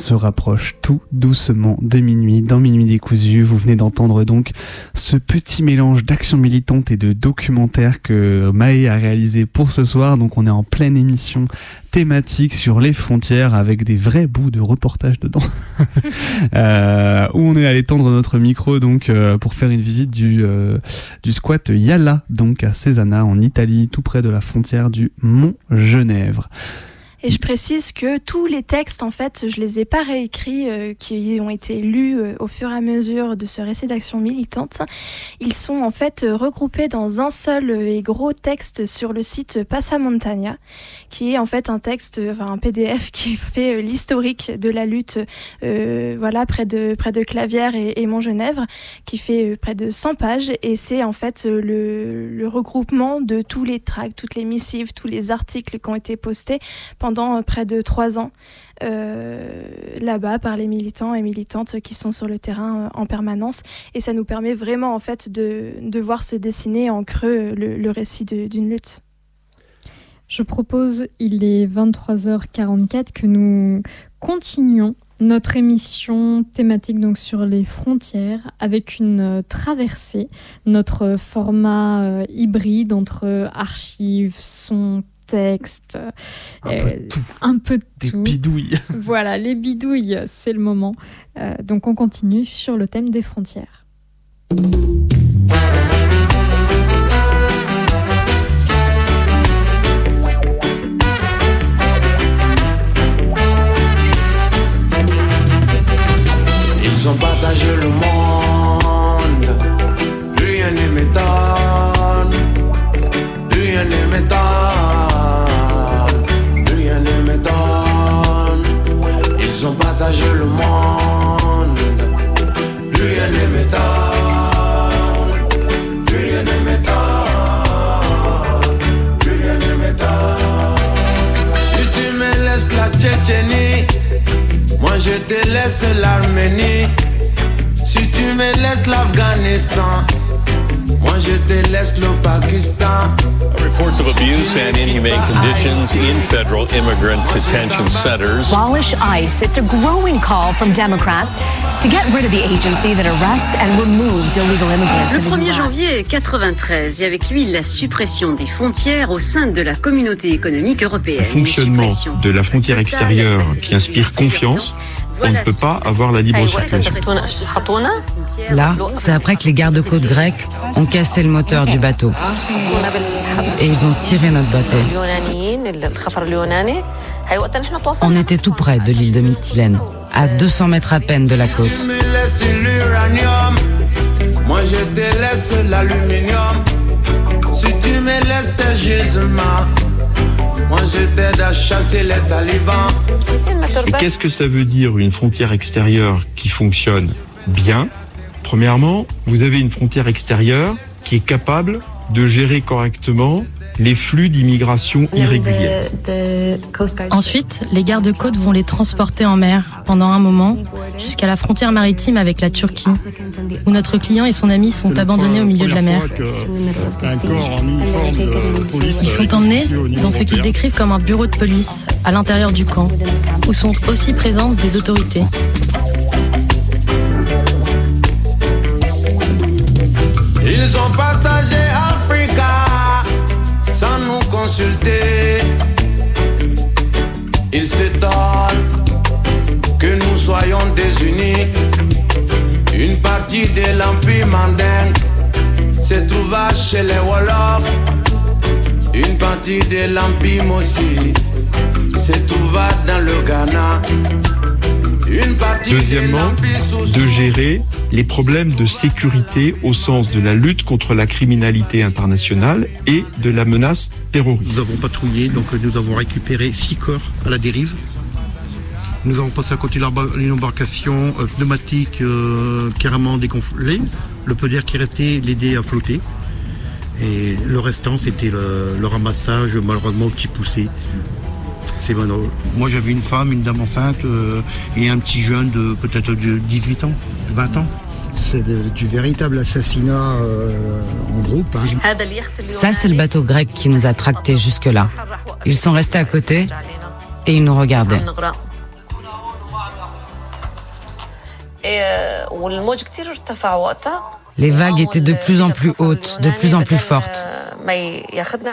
Se rapproche tout doucement de minuit, dans Minuit décousu. Vous venez d'entendre donc ce petit mélange d'action militante et de documentaire que Maë a réalisé pour ce soir. Donc on est en pleine émission thématique sur les frontières avec des vrais bouts de reportage dedans. euh, où on est allé tendre notre micro donc euh, pour faire une visite du, euh, squat Yala, donc à Cesana en Italie, tout près de la frontière du Mont Genèvre. Et je précise que tous les textes, en fait, je les ai pas réécrits, euh, qui ont été lus euh, au fur et à mesure de ce récit d'action militante. Ils sont en fait regroupés dans un seul euh, et gros texte sur le site Passamontagna, qui est en fait un texte, enfin un PDF qui fait l'historique de la lutte, voilà, près de près de Clavière et, Montgenèvre, qui fait près de 100 pages. Et c'est en fait le, le regroupement de tous les tracts, toutes les missives, tous les articles qui ont été postés pendant euh, près de trois ans euh, là-bas par les militants et militantes qui sont sur le terrain euh, en permanence. Et ça nous permet vraiment en fait de, de voir se dessiner en creux le, récit d'une lutte. Je propose, il est 23h44, que nous continuions notre émission thématique donc sur les frontières avec une traversée, notre format hybride entre archives, son, texte, Un peu de tout. un peu de Des tout. bidouilles. Voilà, les bidouilles, c'est le moment. Euh, donc on continue sur le thème des frontières. Ils ont partagé le monde, Ils ont partagé le monde, rien ne m'étonne, rien ne m'étonne, rien ne m'étonne. Si tu me laisses la Tchétchénie, moi je te laisse l'Arménie. Si tu me laisses l'Afghanistan, Reports of abuse and inhumane conditions in federal immigrant detention centers. Abolish ICE. It's a growing call from Democrats to get rid of the agency that arrests and removes illegal immigrants. Le in the 1er US. janvier 93 et avec lui la suppression des frontières au sein de la communauté économique européenne. Le fonctionnement de la frontière extérieure qui inspire confiance, on ne peut pas avoir la libre circulation. Là, c'est après que les gardes-côtes grecs ont cassé le moteur du bateau. Et ils ont tiré notre bateau. On était tout près de l'île de Mytilène, à 200 mètres à peine de la côte. Tu me laisses l'uranium, moi je te laisse l'aluminium. Si tu me laisses tes gisements, moi je t'aide à chasser les talibans. Et qu'est-ce que ça veut dire une frontière extérieure qui fonctionne bien Premièrement, vous avez une frontière extérieure qui est capable de gérer correctement les flux d'immigration irrégulière. Ensuite, les gardes-côtes vont les transporter en mer pendant un moment jusqu'à la frontière maritime avec la Turquie, où notre client et son ami sont abandonnés au milieu de la mer. Ils sont emmenés dans ce qu'ils décrivent comme un bureau de police à l'intérieur du camp, où sont aussi présentes des autorités. Ils ont partagé Africa sans nous consulter. Ils s'étonnent que nous soyons désunis. Une partie de l'Empire mandingue se trouva chez les Wolofs. Une partie de l'Empire Mossi se trouva dans le Ghana. Deuxièmement, de gérer les problèmes de sécurité au sens de la lutte contre la criminalité internationale et de la menace terroriste. Nous avons patrouillé, donc nous avons récupéré six corps à la dérive. Nous avons passé à côté d'une embarcation euh, pneumatique euh, carrément dégonflée. Le peu d'air qui restait l'aidait à flotter. Et le restant, c'était le, le ramassage, malheureusement, au petit poussé. C'est bon. Moi, j'avais une femme, une dame enceinte euh, et un petit jeune de peut-être de 18 ans, 20 ans. C'est du véritable assassinat euh, en groupe. hein. Ça, c'est le bateau grec qui nous a tractés jusque-là. Ils sont restés à côté et ils nous regardaient. Les vagues étaient de plus en plus hautes, de plus en plus fortes.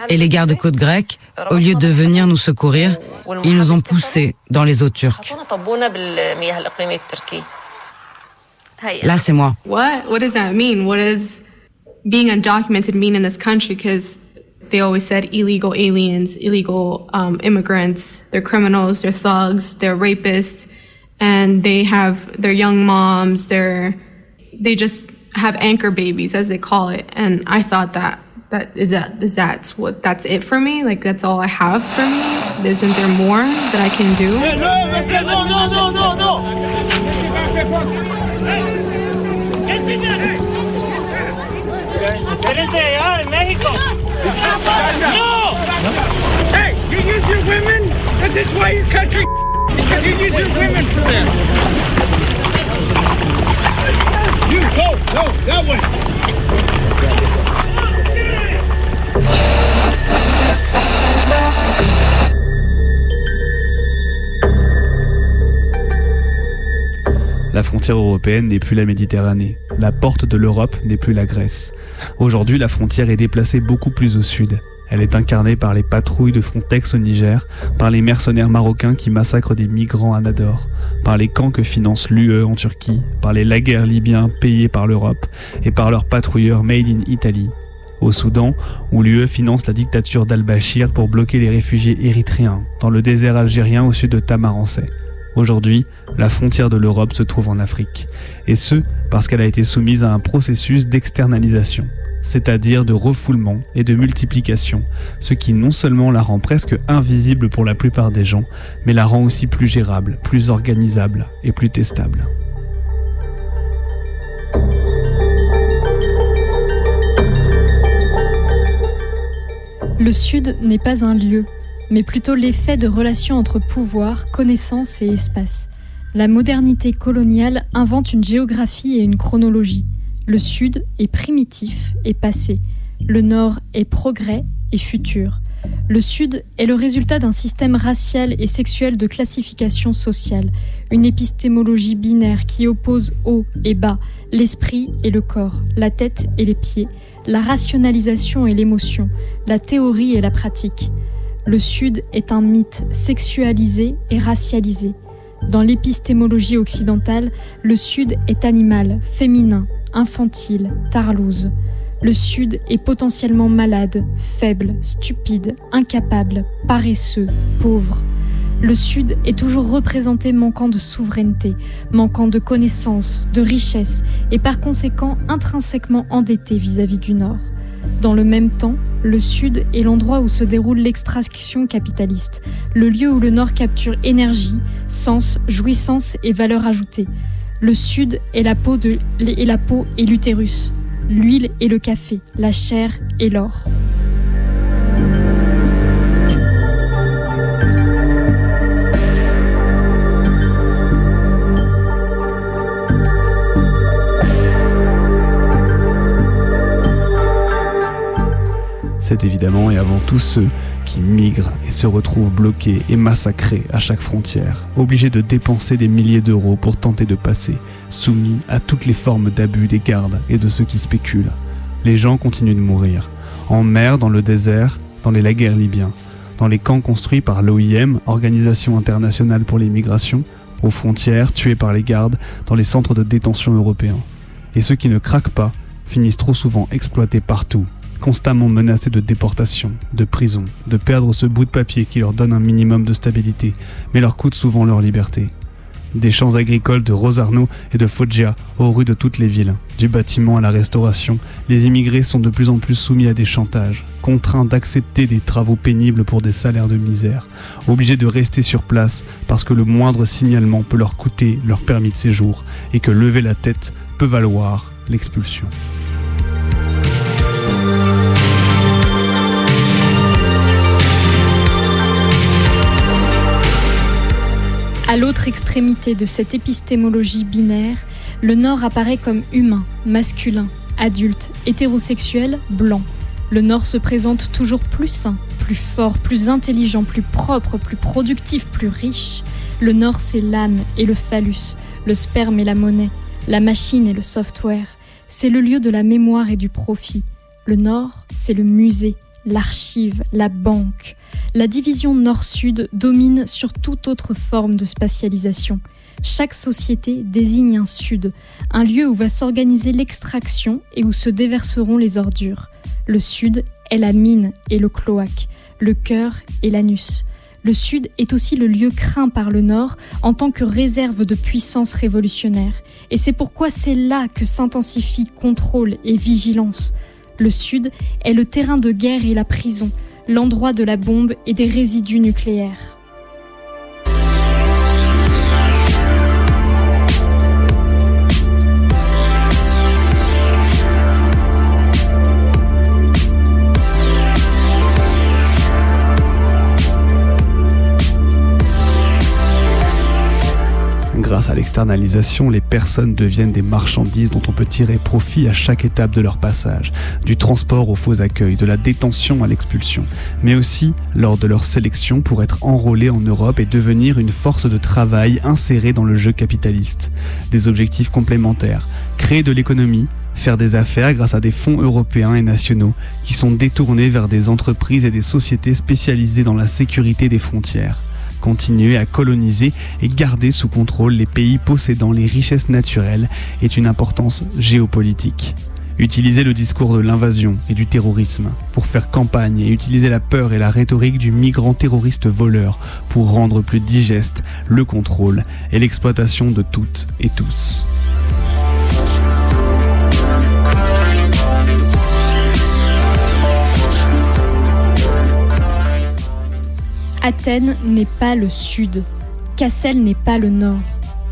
Et les gardes-côtes grecs, au lieu de venir nous secourir, ils nous ont poussés dans les eaux turques. Là, c'est moi. What? What does that mean? What does being undocumented mean in this country? Because they always said illegal aliens, illegal um, immigrants, they're criminals, they're thugs, they're rapists, and they have their young moms, they're they just have anchor babies as they call it. And I thought that that is that is that what that's it for me? Like that's all I have for me? Isn't there more that I can do? No, no, no, no, no. Espérense allá en México. No! Hey, you use your women? This is why your country because you use your women for this. You go, go, that way. La frontière européenne n'est plus la Méditerranée. La porte de l'Europe n'est plus la Grèce. Aujourd'hui, la frontière est déplacée beaucoup plus au sud. Elle est incarnée par les patrouilles de Frontex au Niger, par les mercenaires marocains qui massacrent des migrants à Nador, par les camps que finance l'UE en Turquie, par les laguerres libyens payés par l'Europe et par leurs patrouilleurs made in Italy. Au Soudan, où l'UE finance la dictature d'al-Bashir pour bloquer les réfugiés érythréens, dans le désert algérien au sud de Tamarançais. Aujourd'hui, la frontière de l'Europe se trouve en Afrique, et ce parce qu'elle a été soumise à un processus d'externalisation, c'est-à-dire de refoulement et de multiplication, ce qui non seulement la rend presque invisible pour la plupart des gens, mais la rend aussi plus gérable, plus organisable et plus testable. Le Sud n'est pas un lieu, mais plutôt l'effet de relations entre pouvoir, connaissance et espace. La modernité coloniale invente une géographie et une chronologie. Le Sud est primitif et passé. Le Nord est progrès et futur. Le Sud est le résultat d'un système racial et sexuel de classification sociale, une épistémologie binaire qui oppose haut et bas, l'esprit et le corps, la tête et les pieds, la rationalisation et l'émotion, la théorie et la pratique. Le Sud est un mythe sexualisé et racialisé. Dans l'épistémologie occidentale, le Sud est animal, féminin, infantile, tarlouse. Le Sud est potentiellement malade, faible, stupide, incapable, paresseux, pauvre. Le Sud est toujours représenté manquant de souveraineté, manquant de connaissances, de richesse et par conséquent intrinsèquement endetté vis-à-vis du Nord. Dans le même temps, le Sud est l'endroit où se déroule l'extraction capitaliste, le lieu où le Nord capture énergie, sens, jouissance et valeur ajoutée. Le Sud est la peau et l'utérus, l'huile et le café, la chair et l'or. C'est évidemment et avant tout ceux qui migrent et se retrouvent bloqués et massacrés à chaque frontière, obligés de dépenser des milliers d'euros pour tenter de passer, soumis à toutes les formes d'abus des gardes et de ceux qui spéculent. Les gens continuent de mourir, en mer, dans le désert, dans les laguerres libyens, dans les camps construits par l'OIM, Organisation internationale pour les migrations, aux frontières, tués par les gardes, dans les centres de détention européens. Et ceux qui ne craquent pas finissent trop souvent exploités partout constamment menacés de déportation, de prison, de perdre ce bout de papier qui leur donne un minimum de stabilité, mais leur coûte souvent leur liberté. Des champs agricoles de Rosarno et de Foggia aux rues de toutes les villes, du bâtiment à la restauration, les immigrés sont de plus en plus soumis à des chantages, contraints d'accepter des travaux pénibles pour des salaires de misère, obligés de rester sur place parce que le moindre signalement peut leur coûter leur permis de séjour et que lever la tête peut valoir l'expulsion. À l'autre extrémité de cette épistémologie binaire, le Nord apparaît comme humain, masculin, adulte, hétérosexuel, blanc. Le Nord se présente toujours plus sain, plus fort, plus intelligent, plus propre, plus productif, plus riche. Le Nord, c'est l'âme et le phallus. le sperme et la monnaie, la machine et le software. C'est le lieu de la mémoire et du profit. Le nord, c'est le musée, l'archive, la banque. La division nord-sud domine sur toute autre forme de spatialisation. Chaque société désigne un sud, un lieu où va s'organiser l'extraction et où se déverseront les ordures. Le sud est la mine et le cloaque, le cœur et l'anus. Le sud est aussi le lieu craint par le nord en tant que réserve de puissance révolutionnaire. Et c'est pourquoi c'est là que s'intensifient contrôle et vigilance. Le sud est le terrain de guerre et la prison, l'endroit de la bombe et des résidus nucléaires. Grâce à l'externalisation, les personnes deviennent des marchandises dont on peut tirer profit à chaque étape de leur passage, du transport au faux accueil, de la détention à l'expulsion, mais aussi lors de leur sélection pour être enrôlés en Europe et devenir une force de travail insérée dans le jeu capitaliste. Des objectifs complémentaires, créer de l'économie, faire des affaires grâce à des fonds européens et nationaux qui sont détournés vers des entreprises et des sociétés spécialisées dans la sécurité des frontières continuer à coloniser et garder sous contrôle les pays possédant les richesses naturelles est une importance géopolitique. Utiliser le discours de l'invasion et du terrorisme pour faire campagne et utiliser la peur et la rhétorique du migrant terroriste voleur pour rendre plus digeste le contrôle et l'exploitation de toutes et tous. Athènes n'est pas le sud, Cassel n'est pas le nord.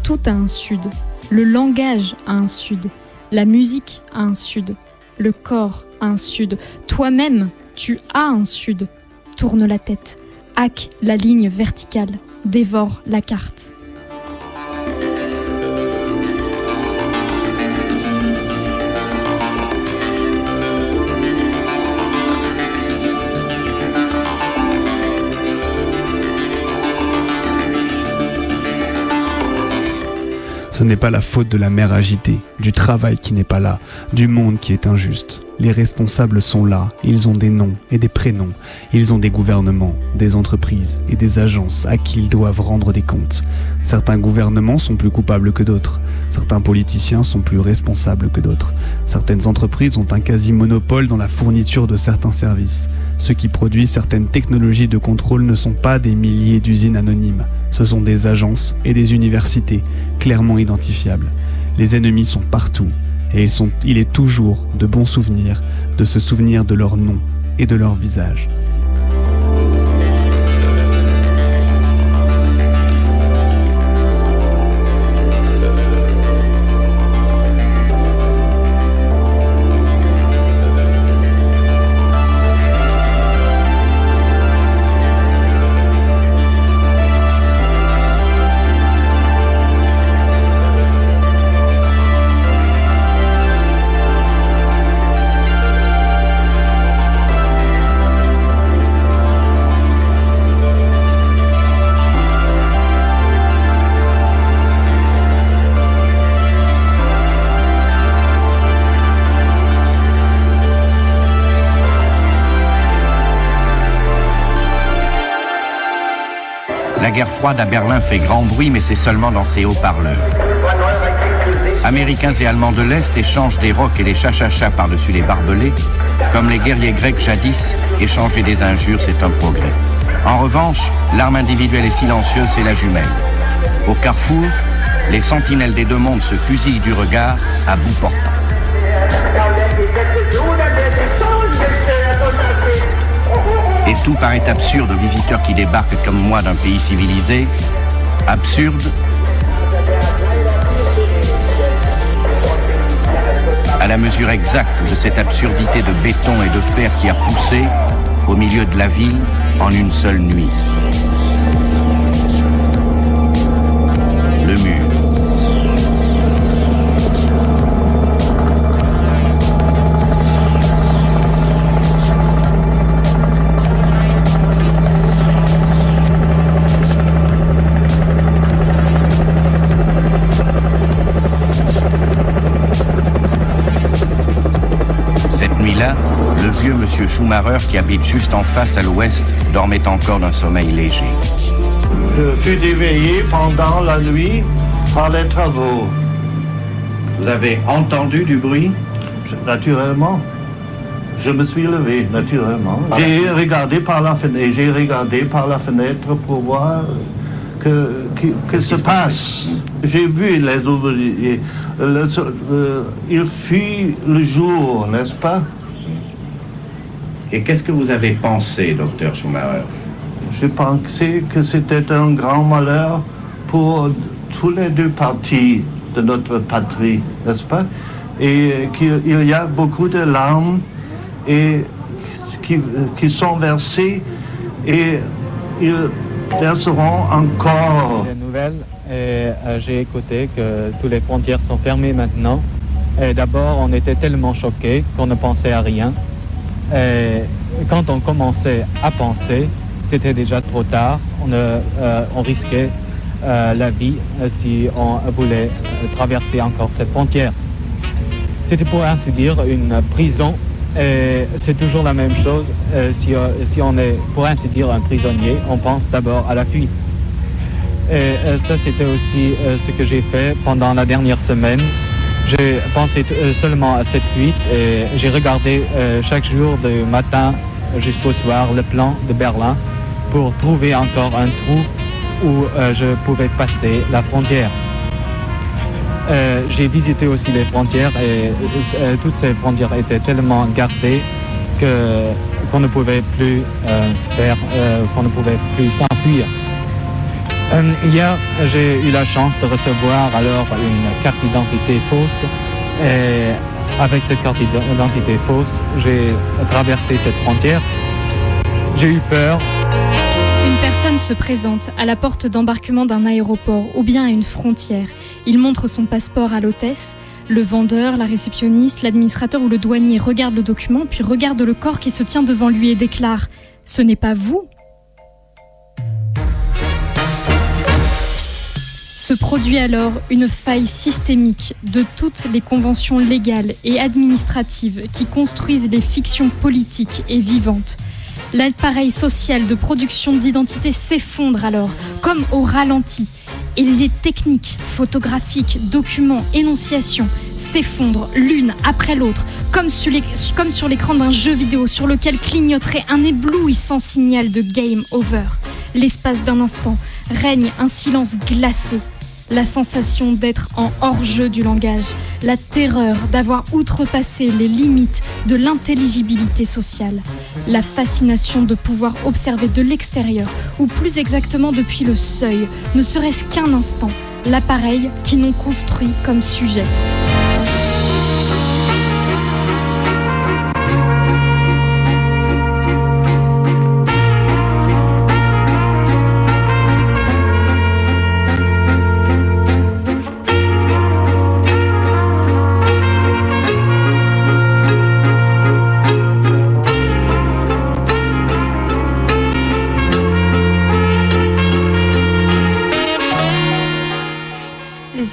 Tout a un sud. Le langage a un sud. La musique a un sud. Le corps a un sud. Toi-même, tu as un sud. Tourne la tête. Hack la ligne verticale. Dévore la carte. Ce n'est pas la faute de la mer agitée, du travail qui n'est pas là, du monde qui est injuste. Les responsables sont là, ils ont des noms et des prénoms, ils ont des gouvernements, des entreprises et des agences à qui ils doivent rendre des comptes. Certains gouvernements sont plus coupables que d'autres, certains politiciens sont plus responsables que d'autres, certaines entreprises ont un quasi-monopole dans la fourniture de certains services. Ceux qui produisent certaines technologies de contrôle ne sont pas des milliers d'usines anonymes, ce sont des agences et des universités clairement identifiables. Les ennemis sont partout, et sont, il est toujours de bons souvenirs de se souvenir de leur nom et de leur visage. Froide à Berlin fait grand bruit, mais c'est seulement dans ses haut-parleurs. Américains et Allemands de l'Est échangent des rocs et des chachachas par-dessus les barbelés, comme les guerriers grecs jadis échangeaient des injures, c'est un progrès. En revanche, l'arme individuelle est silencieuse, c'est la jumelle. Au carrefour, les sentinelles des deux mondes se fusillent du regard à bout portant. Tout paraît absurde aux visiteurs qui débarquent comme moi d'un pays civilisé. Absurde à la mesure exacte de cette absurdité de béton et de fer qui a poussé au milieu de la ville en une seule nuit. Le mur. Monsieur Schumacher, qui habite juste en face à l'ouest, dormait encore d'un sommeil léger. Je fus éveillé pendant la nuit par les travaux. Vous avez entendu du bruit? Naturellement. Je me suis levé, naturellement. J'ai regardé par la fenêtre, j'ai regardé par la fenêtre pour voir que, que, que se passe. J'ai vu les ouvriers. Le, euh, il fut le jour, n'est-ce pas? Et qu'est-ce que vous avez pensé, docteur Schumacher Je pensais que c'était un grand malheur pour tous les deux parties de notre patrie, n'est-ce pas? Et qu'il y a beaucoup de larmes et qui, qui sont versées et ils verseront encore. Les nouvelles, et euh, j'ai écouté que toutes les frontières sont fermées maintenant. Et d'abord, on était tellement choqués qu'on ne pensait à rien. Et quand on commençait à penser, c'était déjà trop tard. On, euh, on risquait euh, la vie si on voulait traverser encore cette frontière. C'était pour ainsi dire une prison et c'est toujours la même chose. si, si, on est, pour ainsi dire, un prisonnier, on pense d'abord à la fuite. Et ça, c'était aussi ce que j'ai fait pendant la dernière semaine. J'ai pensé seulement à cette fuite et j'ai regardé chaque jour du matin jusqu'au soir le plan de Berlin pour trouver encore un trou où je pouvais passer la frontière. Euh, j'ai visité aussi les frontières et euh, toutes ces frontières étaient tellement gardées que qu'on ne pouvait plus euh, faire, qu'on ne pouvait plus s'enfuir. Hier, j'ai eu la chance de recevoir alors une carte d'identité fausse et avec cette carte d'identité fausse, j'ai traversé cette frontière. J'ai eu peur. Une personne se présente à la porte d'embarquement d'un aéroport ou bien à une frontière. Il montre son passeport à l'hôtesse. Le vendeur, la réceptionniste, l'administrateur ou le douanier regarde le document, puis regarde le corps qui se tient devant lui et déclare ⁇ Ce n'est pas vous ?⁇ Se produit alors une faille systémique de toutes les conventions légales et administratives qui construisent les fictions politiques et vivantes. L'appareil social de production d'identité s'effondre alors, comme au ralenti, et les techniques photographiques, documents, énonciations s'effondrent l'une après l'autre, comme sur l'écran d'un jeu vidéo sur lequel clignoterait un éblouissant signal de game over. L'espace d'un instant règne un silence glacé la sensation d'être en hors-jeu du langage, la terreur d'avoir outrepassé les limites de l'intelligibilité sociale, la fascination de pouvoir observer de l'extérieur, ou plus exactement depuis le seuil, ne serait-ce qu'un instant, l'appareil qui n'ont construit comme sujet.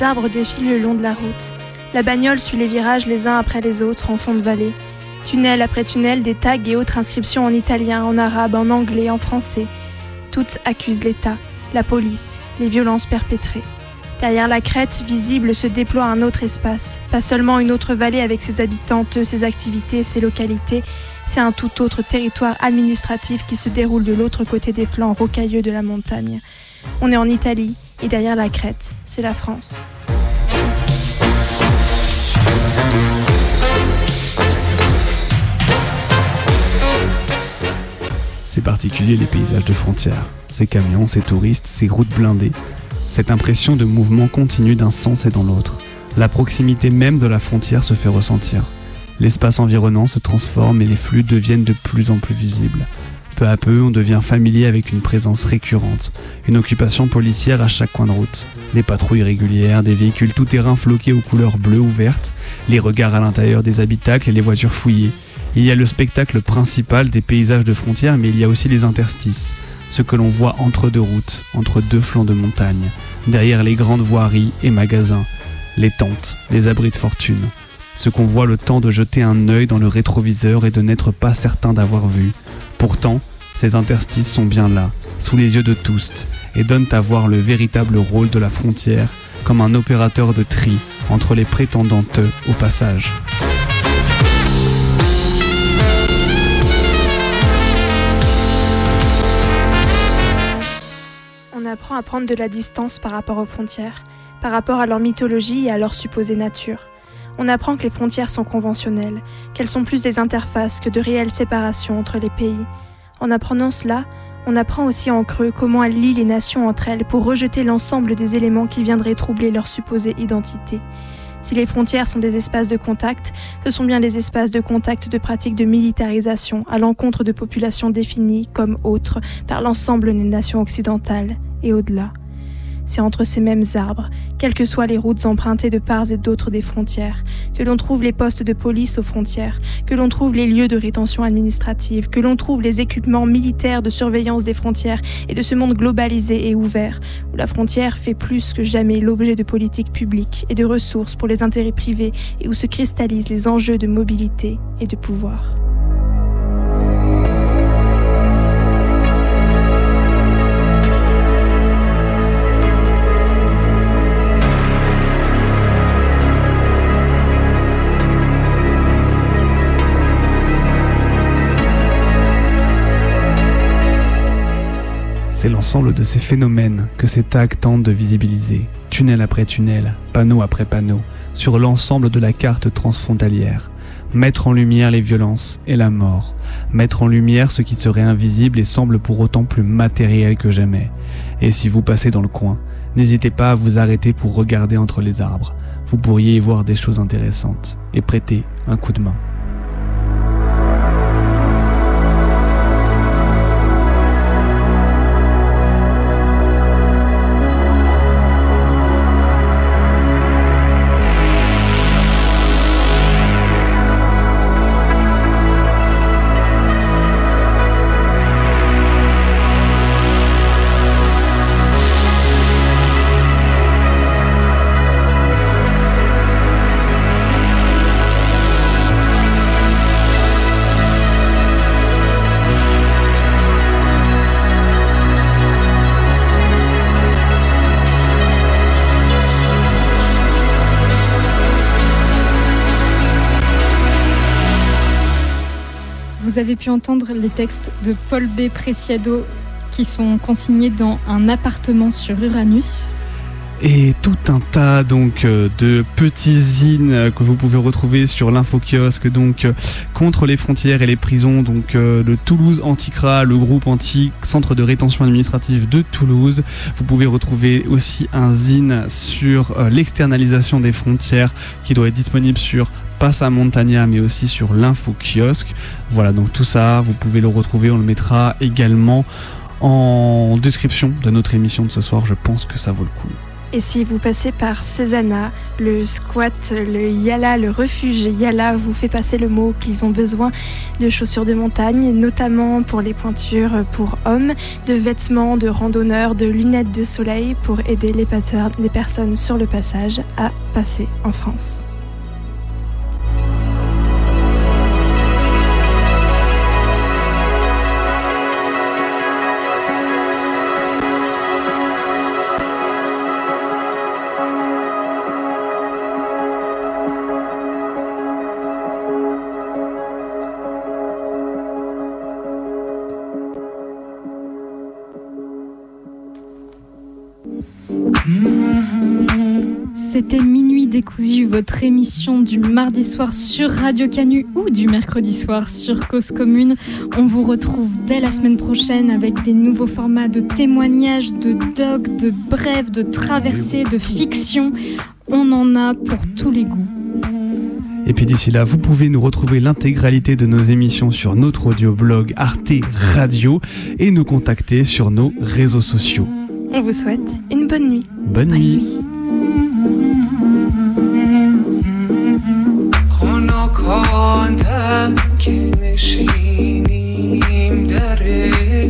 Les arbres défilent le long de la route. La bagnole suit les virages les uns après les autres en fond de vallée. Tunnel après tunnel, des tags et autres inscriptions en italien, en arabe, en anglais, en français. Toutes accusent l'État, la police, les violences perpétrées. Derrière la crête, visible, se déploie un autre espace. Pas seulement une autre vallée avec ses habitants, ses activités, ses localités, c'est un tout autre territoire administratif qui se déroule de l'autre côté des flancs rocailleux de la montagne. On est en Italie, et derrière la crête, c'est la France. C'est particulier les paysages de frontières, ces camions, ces touristes, ces routes blindées, cette impression de mouvement continu d'un sens et dans l'autre. La proximité même de la frontière se fait ressentir. L'espace environnant se transforme et les flux deviennent de plus en plus visibles. Peu à peu, on devient familier avec une présence récurrente, une occupation policière à chaque coin de route, des patrouilles régulières, des véhicules tout-terrain floqués aux couleurs bleues ou vertes, les regards à l'intérieur des habitacles et les voitures fouillées. Il y a le spectacle principal des paysages de frontières, mais il y a aussi les interstices, ce que l'on voit entre deux routes, entre deux flancs de montagne, derrière les grandes voiries et magasins, les tentes, les abris de fortune. ce qu'on voit le temps de jeter un œil dans le rétroviseur et de n'être pas certain d'avoir vu. Pourtant, ces interstices sont bien là, sous les yeux de tous, et donnent à voir le véritable rôle de la frontière comme un opérateur de tri entre les prétendantes au passage. On apprend à prendre de la distance par rapport aux frontières, par rapport à leur mythologie et à leur supposée nature. On apprend que les frontières sont conventionnelles, qu'elles sont plus des interfaces que de réelles séparations entre les pays. En apprenant cela, on apprend aussi en creux comment elles lient les nations entre elles pour rejeter l'ensemble des éléments qui viendraient troubler leur supposée identité. Si les frontières sont des espaces de contact, ce sont bien des espaces de contact de pratiques de militarisation à l'encontre de populations définies comme autres par l'ensemble des nations occidentales et au-delà c'est entre ces mêmes arbres, quelles que soient les routes empruntées de part et d'autre des frontières, que l'on trouve les postes de police aux frontières, que l'on trouve les lieux de rétention administrative, que l'on trouve les équipements militaires de surveillance des frontières et de ce monde globalisé et ouvert, où la frontière fait plus que jamais l'objet de politiques publiques et de ressources pour les intérêts privés et où se cristallisent les enjeux de mobilité et de pouvoir. C'est l'ensemble de ces phénomènes que ces tags tentent de visibiliser, tunnel après tunnel, panneau après panneau, sur l'ensemble de la carte transfrontalière. Mettre en lumière les violences et la mort. Mettre en lumière ce qui serait invisible et semble pour autant plus matériel que jamais. Et si vous passez dans le coin, n'hésitez pas à vous arrêter pour regarder entre les arbres. Vous pourriez y voir des choses intéressantes et prêter un coup de main. Avez pu entendre les textes de Paul B. Preciado qui sont consignés dans un appartement sur Uranus. Et tout un tas donc euh, de petits zines que vous pouvez retrouver sur l'infokiosque donc euh, contre les frontières et les prisons donc euh, le Toulouse Anticra, le groupe anti centre de rétention administrative de Toulouse. Vous pouvez retrouver aussi un zine sur l'externalisation des frontières qui doit être disponible sur Passa Montagna mais aussi sur l'info kiosque. Voilà donc tout ça vous pouvez le retrouver, on le mettra également en description de notre émission de ce soir, je pense que ça vaut le coup. Et si vous passez par Cézanne, le squat, le Yala, le refuge Yala vous fait passer le mot qu'ils ont besoin de chaussures de montagne, notamment pour les pointures pour hommes, de vêtements de randonneurs, de lunettes de soleil pour aider les personnes sur le passage à passer en France. Votre émission du mardi soir sur Radio Canu ou du mercredi soir sur Cause Commune. On vous retrouve dès la semaine prochaine avec des nouveaux formats de témoignages, de docs, de brèves, de traversées, de fiction. On en a pour tous les goûts. Et puis d'ici là, vous pouvez nous retrouver l'intégralité de nos émissions sur notre audio-blog Arte Radio et nous contacter sur nos réseaux sociaux. On vous souhaite une bonne nuit. Bonne, bonne nuit. nuit. خواندم که نشینیم در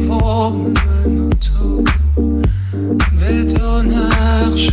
با من و تو به دو نقش